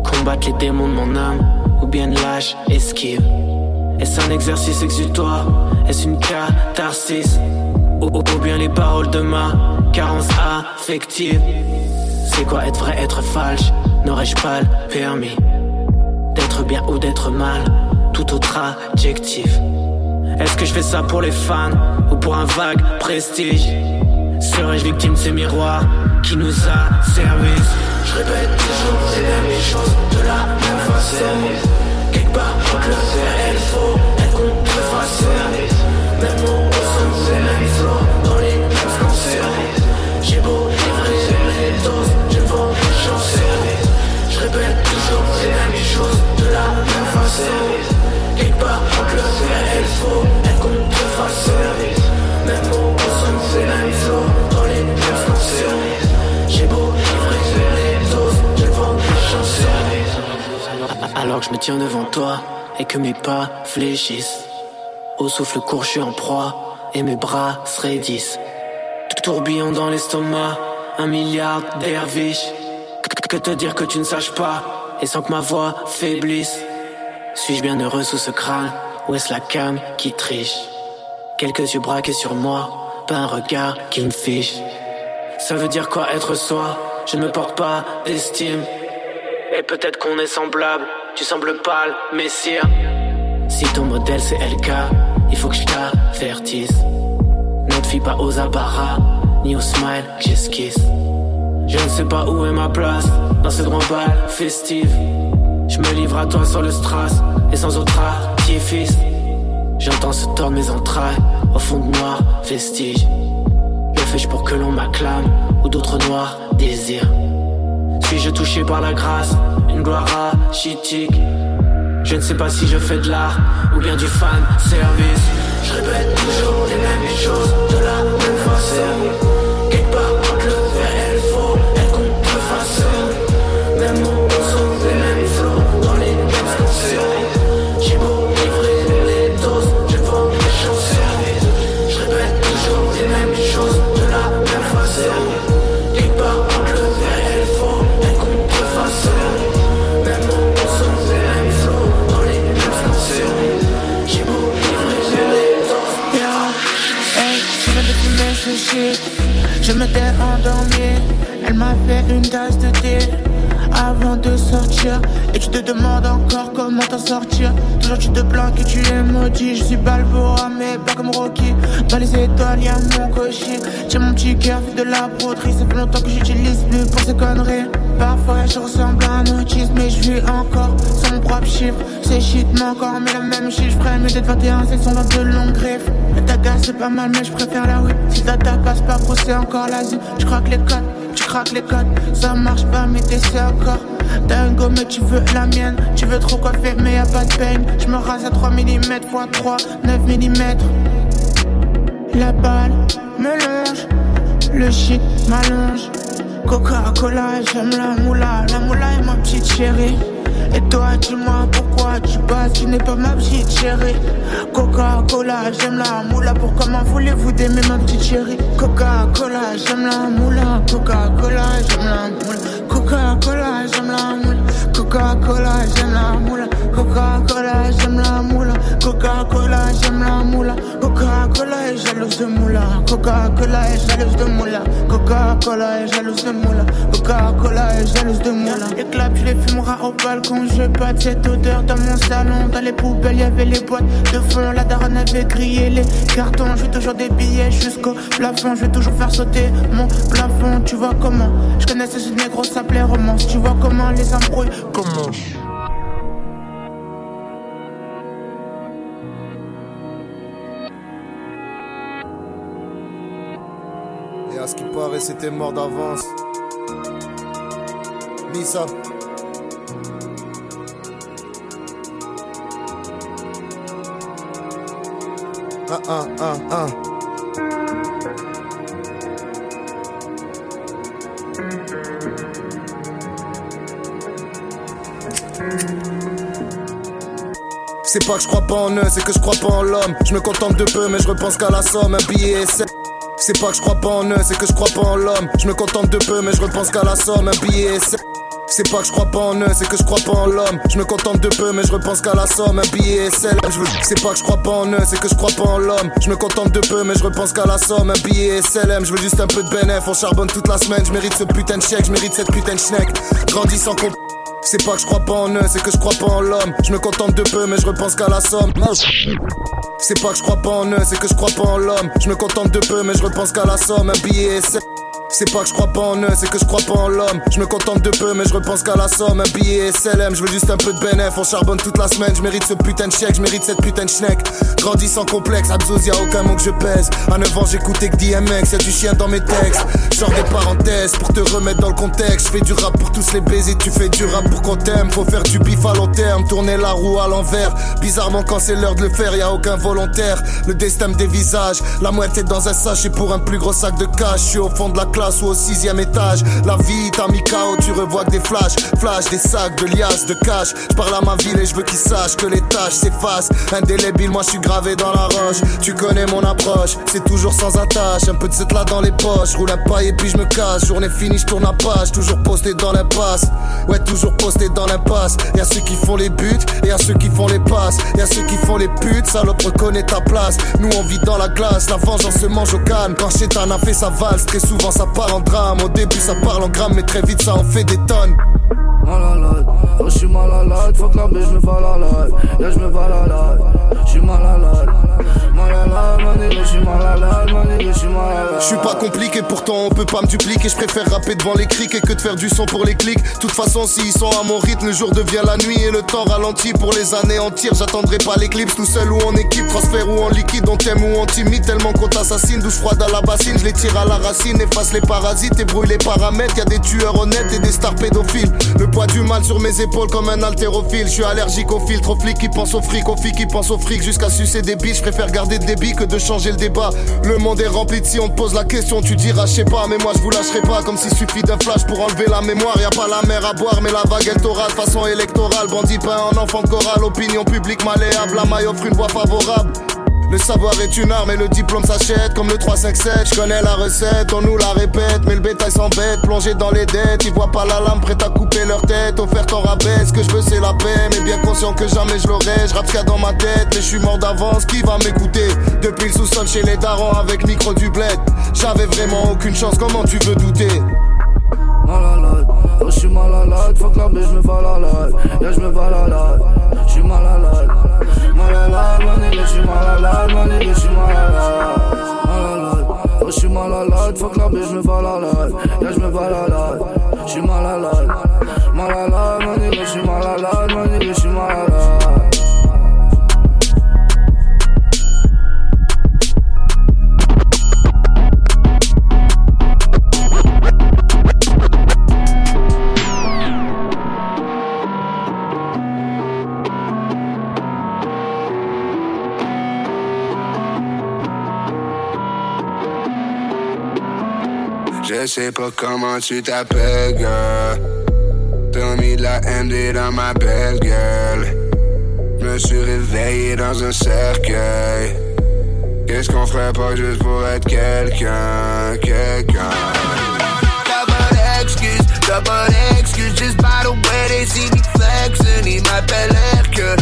Combattre les démons de mon âme ou bien de lâche esquive. Est-ce un exercice exutoire? Est-ce une catharsis? Ou, ou, ou bien les paroles de ma carence affective? C'est quoi être vrai, être falche? N'aurais-je pas le permis? D'être bien ou d'être mal Tout autre adjectif. Est-ce que je fais ça pour les fans Ou pour un vague prestige? Serais-je victime de ces miroirs Qui nous a servi Je répète toujours les mêmes choses De la même façon. Quelque part le faire et le faux Être contrefaçon Même que je me tiens devant toi et que mes pas fléchissent. Au souffle court, je suis en proie et mes bras se raidissent. Tout tourbillon dans l'estomac, un milliard derviches. Que te dire que tu ne saches pas, et sans que ma voix faiblisse? Suis-je bien heureux sous ce crâne, ou est-ce la cam qui triche? Quelques yeux braqués sur moi, pas un regard qui me fiche. Ça veut dire quoi être soi? Je ne me porte pas d'estime. Et peut-être qu'on est semblable, tu sembles pâle, messire. Si ton modèle c'est LK, il faut que je t'avertisse. Ne te pas aux apparats, ni aux smiles que j'esquisse. Je ne sais pas où est ma place dans ce grand bal festif. Je me livre à toi sur le strass et sans autre artifice. J'entends se tordre mes entrailles au fond de noir vestige. Le fais-je pour que l'on m'acclame ou d'autres noirs désirs Suis-je touché par la grâce, une gloire rachitique Je ne sais pas si je fais de l'art ou bien du fan service. Je répète toujours les Toujours tu te plains que tu es maudit. Je suis Balboa, mais pas comme Rocky. Dans les étoiles, y'a mon cocher. J'ai mon petit cœur fait de la broderie. Ça fait longtemps que j'utilise plus pour ces conneries. Parfois je ressemble à un autiste, mais je vis encore sans mon propre chiffre. C'est shit, mais encore, mais le même chiffre. Ferais mieux d'être 21, c'est son 22 longues griffes. La taga c'est pas mal, mais je préfère la whip. Si ta passe pas pro, c'est encore l'asile. Je crois que les codes, tu craques les codes. Ça marche pas, mais t'essaies encore. Gomme, mais tu veux la mienne. Tu veux trop coiffer, mais y'a pas de peine. Je me rase à 3 mm x 3, 9 mm. La balle me longe, le shit m'allonge. Coca-Cola, j'aime la moula. La moula est ma petite chérie. Et toi, dis-moi pourquoi tu passes, tu n'es pas ma petite chérie. Coca-Cola, j'aime la moula. Pour comment voulez-vous d'aimer ma petite chérie? Coca-Cola, j'aime la moula. Coca-Cola, j'aime la moula. Coca-Cola, j'aime la moula. Coca-Cola, j'aime la moula. Coca-Cola, j'aime la moula. Coca-Cola, j'aime la moula. Coca-Cola est jalouse de moula. Coca-Cola est jalouse de moula. Coca-Cola est jalouse de moula. Coca-Cola est jalouse de moula. Les claps, je les fumeras au balcon. Je pas de cette odeur dans mon salon. Dans les poubelles, y'avait les boîtes de fond. La daronne avait grillé les cartons. Je toujours des billets jusqu'au plafond. Je vais toujours faire sauter mon plafond. Tu vois comment Je connais ce négro, s'appelait romance. Tu vois comment les embrouilles commencent. C'était mort d'avance. Lisa. Un, un, un, un. C'est pas que je crois pas en eux, c'est que je crois pas en l'homme. Je me contente de peu, mais je repense qu'à la somme. Un billet et c'est. Pas que je crois pas en eux, c'est que je crois pas en l'homme. Je me contente de peu, mais je repense qu'à la somme. Un billet et c'est. C'est pas que je crois pas en eux, c'est que je crois pas en l'homme. Je me contente de peu, mais je repense qu'à la somme. Un billet et c'est. Pas que je crois pas en eux, c'est que je crois pas en l'homme. Je me contente de peu, mais je repense qu'à la somme. Un billet et SLM, je veux juste un peu de bénéf. On charbonne toute la semaine, je mérite ce putain de chèque, je mérite cette putain de schneck. Grandis sans comp. C'est pas que je crois pas en eux, c'est que je crois pas en l'homme. Je me contente de peu, mais je repense qu'à la somme. C'est pas que je crois pas en eux, c'est que je crois pas en l'homme. Je me contente de peu, mais je repense qu'à la somme. Un billet et c'est. Pas que je crois pas en eux, c'est que je crois pas en l'homme. Je me contente de peu, mais je repense qu'à la somme. Un billet SLM, je veux juste un peu de bénéf. On charbonne toute la semaine, je mérite ce putain de chèque, je mérite cette putain de schneck. Grandis sans complexe, Abzouz, y'a aucun mot que je pèse. À 9 ans, j'écoutais que DMX, y'a du chien dans mes textes. Sors des parenthèses pour te remettre dans le contexte. Je fais du rap pour tous les baisers, tu fais du rap pour qu'on t'aime. Faut faire du bif à long terme, tourner la roue à l'envers. Bizarrement, quand c'est l'heure de le faire, y'a aucun volontaire. Le destin me dévisage, la moitié dans un sachet pour un plus gros sac de cash. Je suis au fond de la classe. Classe ou au sixième étage. La vie t'a mis KO, tu revois que des flashs. Flash, des sacs, de liasses, de cash. Je parle à ma ville et je veux qu'ils sachent que les tâches s'effacent. Indélébile, moi je suis gravé dans la roche. Tu connais mon approche, c'est toujours sans attache. Un peu de cette là dans les poches. Roule un paille et puis je me casse. Journée finie, je tourne à page. Toujours posté dans l'impasse. Ouais, toujours posté dans l'impasse. Y'a ceux qui font les buts et y'a ceux qui font les passes. Y'a ceux qui font les putes, salope reconnais ta place. Nous on vit dans la glace, la vengeance se mange au calme. Quand Chétan a fait sa valse, très souvent ça part en drame. Au début ça parle en grammes, mais très vite ça en fait des tonnes. Malade, oh j'suis malade, fuck la bitch, j'me malade, yeah j'me malade, j'suis malade, malade, j'suis malade. Je suis pas compliqué, pourtant on peut pas me dupliquer. Je préfère rapper devant les criques que de faire du son pour les clics. toute façon, s'ils sont à mon rythme, le jour devient la nuit et le temps ralentit pour les anéantir. J'attendrai pas l'éclipse, tout seul ou en équipe, transfert ou en liquide, on t'aime ou on timide. Tellement qu'on t'assassine, douche froide à la bassine. Je les tire à la racine, efface les parasites et brûle les paramètres. Y a des tueurs honnêtes et des stars pédophiles. Le poids du mal sur mes épaules comme un haltérophile. Je suis allergique aux filtres, aux flics qui pensent au fric, aux filles qui pensent au fric. Jusqu'à sucer des biches, préfère garder le débit que de changer le débat. Le monde est rempli de si on te pose la question, tu diras, je pas, mais moi je vous lâcherai pas. Comme s'il suffit d'un flash pour enlever la mémoire. Y a pas la mer à boire, mais la vague électorale, façon électorale. Bandit peint en enfant de chorale, opinion publique malléable. La maille offre une voix favorable. Le savoir est une arme et le diplôme s'achète comme le 357. Je connais la recette, on nous la répète, mais le bétail s'embête, plongé dans les dettes. Ils voient pas la lame prête à couper leur tête, offerte en rabais. Ce que je veux, c'est la paix, mais bien conscient que jamais je l'aurai. Je rappe ce dans ma tête, mais je suis mort d'avance. Qui va m'écouter? Depuis le sous-sol chez les darons avec micro du bled. J'avais vraiment aucune chance, comment tu veux douter? Malade, oh j'suis malade, fuck la bitch, j'me malade, yeah j'me malade, j'suis malade, malade, manille, j'suis malade, manille, j'suis malade, malade, oh j'suis malade, fuck la bitch, j'me malade, yeah j'me malade, j'suis malade, malade, manille, j'suis malade, manille, j'suis malade. Je sais pas comment tu t'appelles, girl. T'as mis de la MD dans ma belle gueule. Me suis réveillé dans un cercueil. Qu'est-ce qu'on ferait pas juste pour être quelqu'un, quelqu'un? T'as pas d'excuse, t'as pas d'excuse. Just by the way they see me flexing, ils m'appellent Hercule.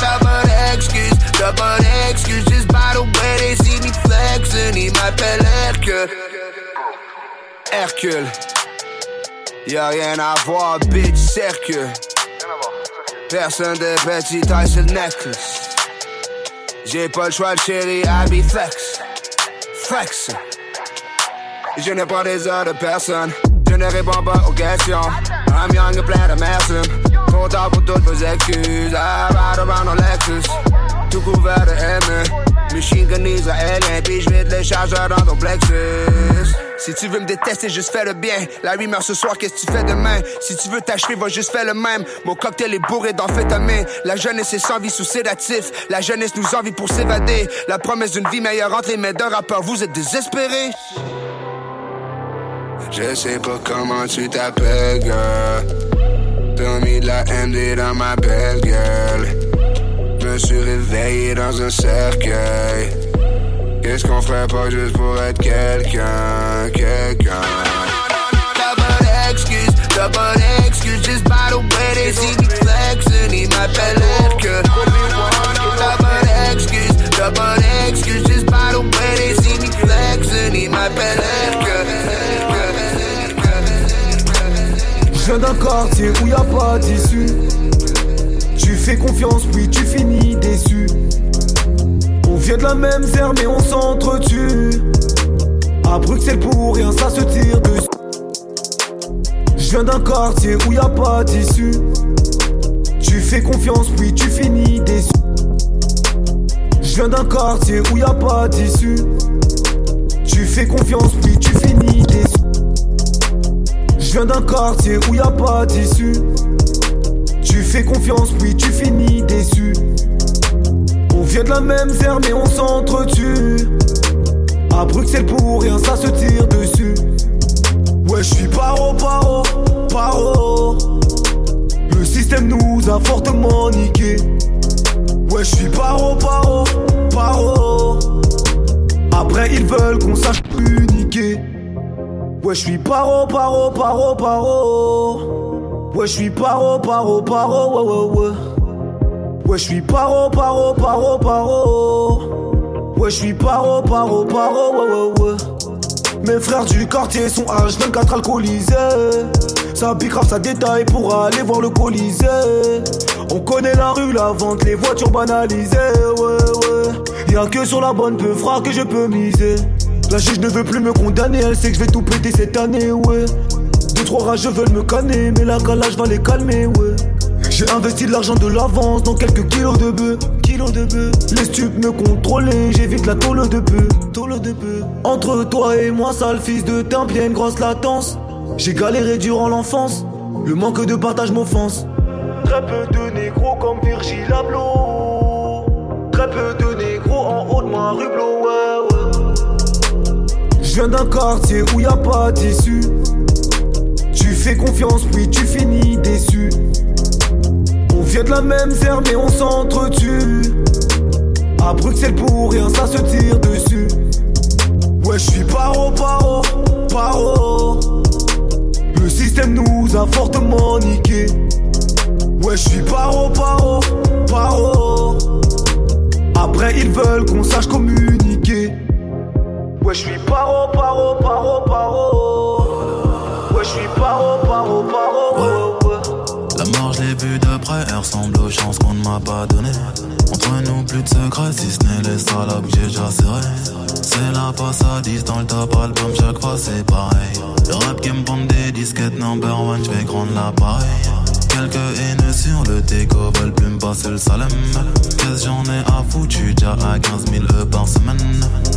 T'as pas d'excuse, t'as pas d'excuse. Just by the way they see me flexing, ils m'appellent Hercule. Hercule. Y'a rien à voir, bitch, cercle. Personne de petit taille sur le. J'ai pas le choix chérie, be flex. Flex. Je ne prends des heures de personne. Je ne réponds pas aux questions. I'm young et plein de merci. Trop tard pour toutes vos excuses. I ride around en Lexus. Tout couvert de haine. Machine gun israélien. Puis je vide les chargeurs dans ton plexus. Si tu veux me détester, juste fais le bien. La meurt ce soir, qu'est-ce que tu fais demain? Si tu veux t'achever, va juste faire le même. Mon cocktail est bourré d'amphétamine. La jeunesse est sans vie sous sédatif. La jeunesse nous envie pour s'évader. La promesse d'une vie meilleure entre les mains d'un rappeur. Vous êtes désespérés? Je sais pas comment tu t'appelles, girl. T'as mis de la MD dans ma belle gueule. Me suis réveillé dans un cercueil. Qu'est-ce qu'on ferait pas juste pour être quelqu'un, quelqu'un? T'as pas d'excuse, t'as pas d'excuse. Just by the way they see me flexing, ils m'appellent Hercule. T'as pas d'excuse, t'as pas d'excuse. Just by the way they see me flexing, ils m'appellent Je viens d'un quartier où y a pas d'issue. Tu fais confiance, puis tu finis déçu. Vient de la même terre, mais on s'entretue. À Bruxelles pour rien, ça se tire dessus. Je viens d'un quartier où y a pas d'issue. Tu fais confiance, puis tu finis déçu. Je viens d'un quartier où y a pas d'issue. Tu fais confiance, puis tu finis déçu. Je viens d'un quartier où y a pas d'issue. Tu fais confiance, puis tu finis déçu. Vient de la même terre, mais on s'entretue. À Bruxelles pour rien, ça se tire dessus. Ouais, je suis paro, paro, paro. Le système nous a fortement niqué. Ouais, je suis paro, paro, paro. Après, ils veulent qu'on sache plus niquer. Ouais, je suis paro, paro, paro, paro. Ouais, je suis paro, paro, paro, ouais, ouais, ouais. Ouais, je suis paro, paro, paro, paro. Ouais, je suis paro, paro, paro, ouais, ouais, ouais. Mes frères du quartier sont H24 alcoolisés. Ça bicrave, ça détaille pour aller voir le colisée. On connaît la rue, la vente, les voitures banalisées, ouais, ouais. Y'a que sur la bonne peu que je peux miser. La juge ne veut plus me condamner, elle sait que je vais tout péter cette année, ouais. Deux, trois rages veulent me canner, mais la calage va les calmer, ouais. J'ai investi de l'argent de l'avance dans quelques kilos de bœufs, kilos de bœufs. Les stupes me contrôler, j'évite la tôle de peu, tôle de peu. Entre toi et moi, sale fils de timbre, y'a une grosse latence. J'ai galéré durant l'enfance, le manque de partage m'offense. Très peu de négros comme Virgil Abloh. Très peu de négros en haut de ma rublo. Je viens d'un quartier où y a pas d'issue. Tu fais confiance, puis tu finis déçu. Vient de la même terre, mais on s'entretue. À Bruxelles pour rien, ça se tire dessus. Ouais, je suis paro, paro, paro. Le système nous a fortement niqué. Ouais, je suis paro, paro, paro. Après, ils veulent qu'on sache communiquer. Ouais, je suis paro, paro, paro, paro. Chances qu'on ne m'a pas données. Entre nous, plus de secrets, si ce n'est les salopes que j'ai déjà serré. C'est la passadise dans le top album, chaque fois c'est pareil. Le rap qui me pompe des disquettes number one, j'vais grande l'appareil. Quelques haineux sur le déco veulent plus me passer le salem. Qu'est-ce j'en ai à j'suis déjà à 15 000 E par semaine.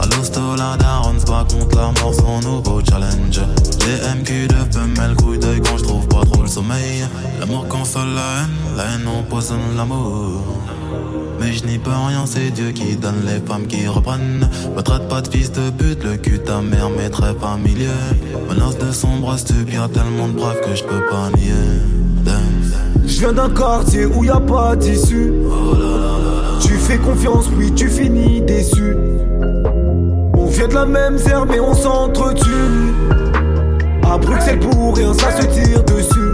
À l'hosto, la daronne bat contre la mort, son nouveau challenge. Les MQ de femelles, couille d'œil quand j'trouve pas trop le sommeil. L'amour console la haine, la haine empoisonne l'amour. Mais je n'y peux rien, c'est Dieu qui donne les femmes qui reprennent. Me traite pas de fils de pute, le cul ta mère m'est très familier. Menace de sombre stup, y'a tellement de preuves que je peux pas nier. Je viens d'un quartier où y a pas d'issue. Tu fais confiance, puis tu finis déçu. On vient de la même terre, mais on s'entretue. À Bruxelles pour rien, ça se tire dessus.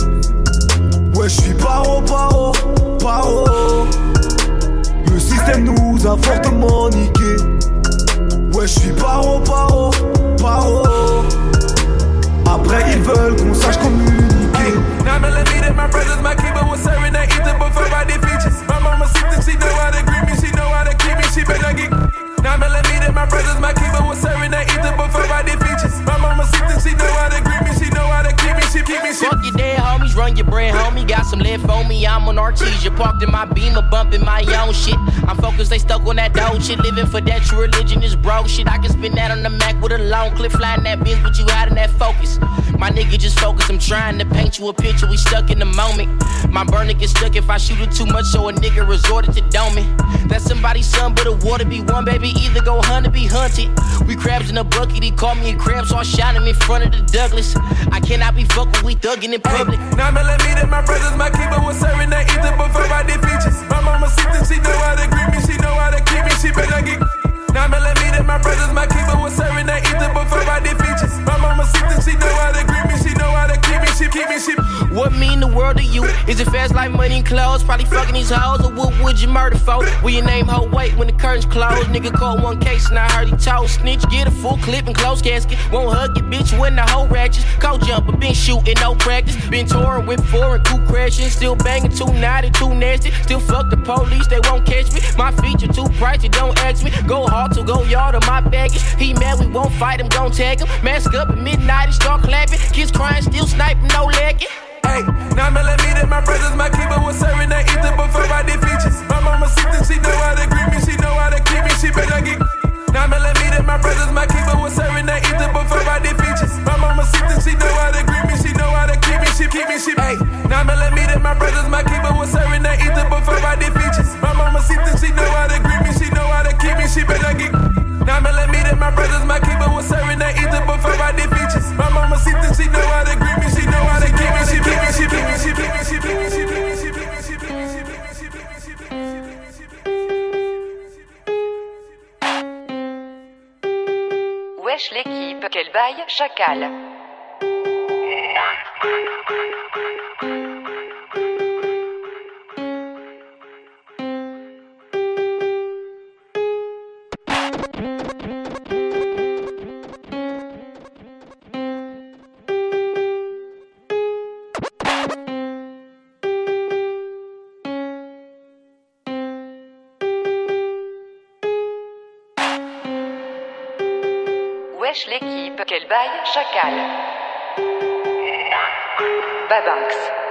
Ouais, je suis paro, paro, paro. Le système nous a fortement niqué. Ouais, je suis paro, paro, paro. Après, ils veulent qu'on sache communiquer. Now millimeter, my brothers, my keeper was serving that ether before I did features. My mama sister, she know how to greet me, she know how to keep me, she better get. Now millimeter, my brothers, my keeper was serving that ether before I did features. My mama sister, she know how to greet me, keep me, she. Fuck your dead homies, run your bread, homie. Got some lead for me, I'm on Artesia. Parked in my beamer, bumping my own shit. I'm focused, they stuck on that dope shit. Living for that true religion is broke shit. I can spin that on the Mac with a long clip, flying that bitch, but you out in that focus. My nigga just focus, I'm trying to paint you a picture, we stuck in the moment. My burner gets stuck if I shoot it too much, so a nigga resorted to doming. That's somebody's son, but a water be one, baby. Either go hunt or be hunted. We crabs in a bucket, he called me a crab, so I shot him in front of the Douglas. I cannot be fucking, we thugging in public. Now millimeter, my brothers, my keeper was serving that ether before I did features. My mama sister, she know how to greet me, she know how to keep me, she better get. Now millimeter, my brothers, my keeper was serving that ether before did features. My mama sister, she know how to greet me, she know how to keep me, she keep me, she. What mean the world to you? Is it fast like money and clothes? Probably fucking these hoes, or what would you murder for? Will your name hold weight when the curtains close? Nigga called one case and I heard he told snitch. Get a full clip and close casket. Won't hug your bitch when the whole ratchets. Cold jumper, been shooting, no practice. Been touring with and coup crashing. Still banging too naughty, too nasty. Still fuck the police, they won't catch me. My feature too pricey, don't ask me. Go hard to go yard on my baggage. He mad, we won't fight him, gon' tag him. Mask up at midnight and start clapping. Kids crying, still sniping, no lacking. Hey, now millimeter, my brothers, my keeper was serving that ether before I did features. My mama sister, she know how to greet me, she know how to keep me, she better get. Nine millimeter, my brothers, my keeper was serving that ether before I did features. My mama sister, she know how to greet me, she know how to keep me, she keep me, she. Hey, nine millimeter, my brothers, my keeper was serving that ether before I did features. My mama sister, she know how to greet me, she know how to keep me, she better get. Nine millimeter, my brothers, my keeper was serving that ether before I did features. My mama sister, she know how to greet me, she know how to keep me, she keep me, she keep me, she keep me, she keep me, she keep me. L'équipe, quel bail, chacal. L'équipe, quel bail, chacal. Babanks.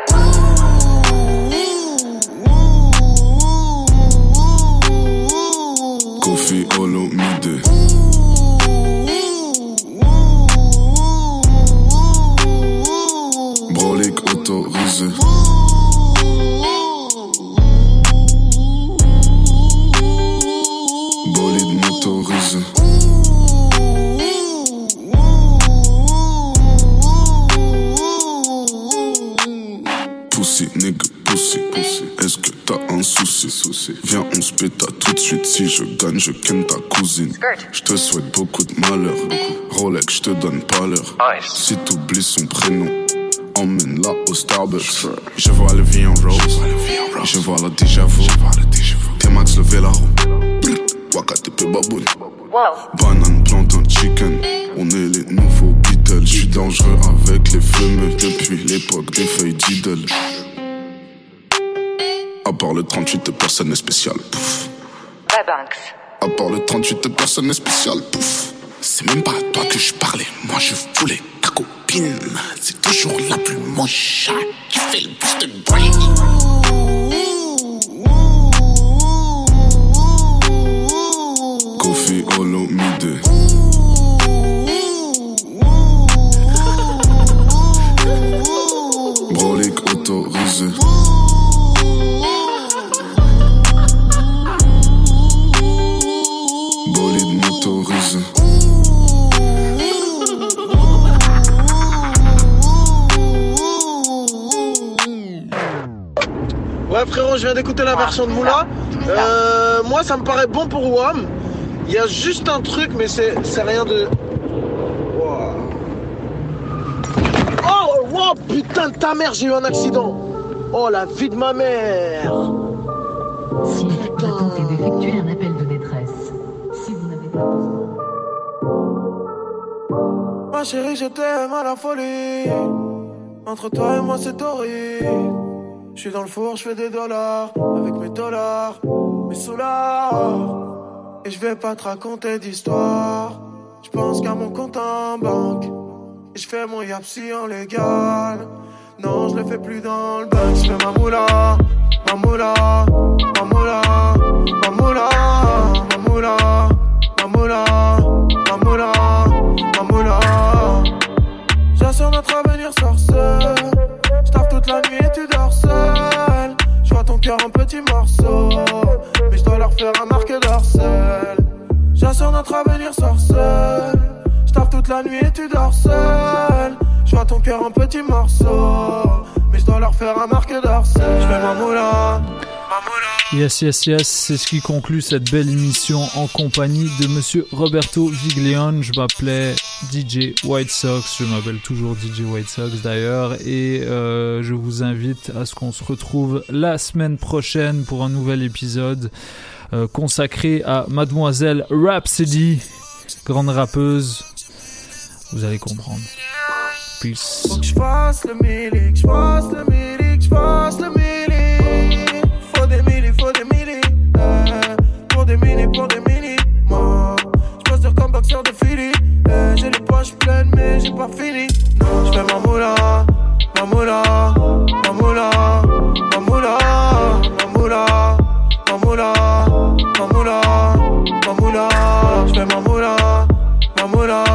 Viens, on se péta tout de suite. Si je gagne, je ken ta cousine. Je te souhaite beaucoup de malheur. Rolex, je te donne pas l'heure. Si t'oublies son prénom, emmène-la au Starbucks. Je vois le vie en rose. Je vois la déjà vu. T-Max, lever la roue. Wakate pe baboune. Banane, plantain, chicken. On est les nouveaux Beatles. Je suis dangereux avec les fumeux depuis l'époque des feuilles d'idole. À part le 38, personne n'est spécial. Pouf. Babanks. À part le 38, personne n'est spécial. Pouf. C'est même pas à toi que je parlais. Moi, je voulais ta copine. C'est toujours la plus moche qui fait le plus de bruit. Kofi Olomide. Brolic autorisé. Ouais frérot, je viens d'écouter la version de Moula. Euh, moi ça me paraît bon pour WAM. Il y a juste un truc mais c'est c'est rien de. Wow. Oh, wow, putain de ta mère, j'ai eu un accident. Oh la vie de ma mère. Tentez d'effectuer un appel de détresse. Si vous n'avez pas besoin. Ma chérie, je t'aime à la folie. Entre toi et moi, c'est horrible. Je suis dans le four, je fais des dollars. Avec mes dollars, mes soulards. Et je vais pas te raconter d'histoire. Je pense qu'à mon compte en banque. Et je fais mon yapsi en légal. Non, je le fais plus dans le bank. Je fais ma moula, ma moula, ma moula, ma moula, ma moula, ma moula, ma moula. J'assure notre avenir sorceur. J'taffe toute la nuit et tu cœur en petits morceaux. Mais je dois leur faire un marque d'orcel. J'assure notre avenir sorceur. J'taffe toute la nuit et tu dors seul. J'vois ton cœur en petits morceaux. Mais je dois leur faire un marque d'orcel. J'fais ma moula. Yes, yes, yes, c'est ce qui conclut cette belle émission en compagnie de monsieur Roberto Viglione. Je m'appelais DJ White Sox, je m'appelle toujours DJ White Sox d'ailleurs, et euh, je vous invite à ce qu'on se retrouve la semaine prochaine pour un nouvel épisode euh, consacré à Mademoiselle Rhapsody, grande rappeuse. Vous allez comprendre. Peace. des mini pour des mini morts. J'pose comme boxeur de Philly. Eh, j'ai les poches pleines, mais j'ai pas fini. Non, J'fais ma ma moula, ma moula, ma moula, ma moula, ma moula, ma moula, ma moula. J'fais ma moula, ma moula.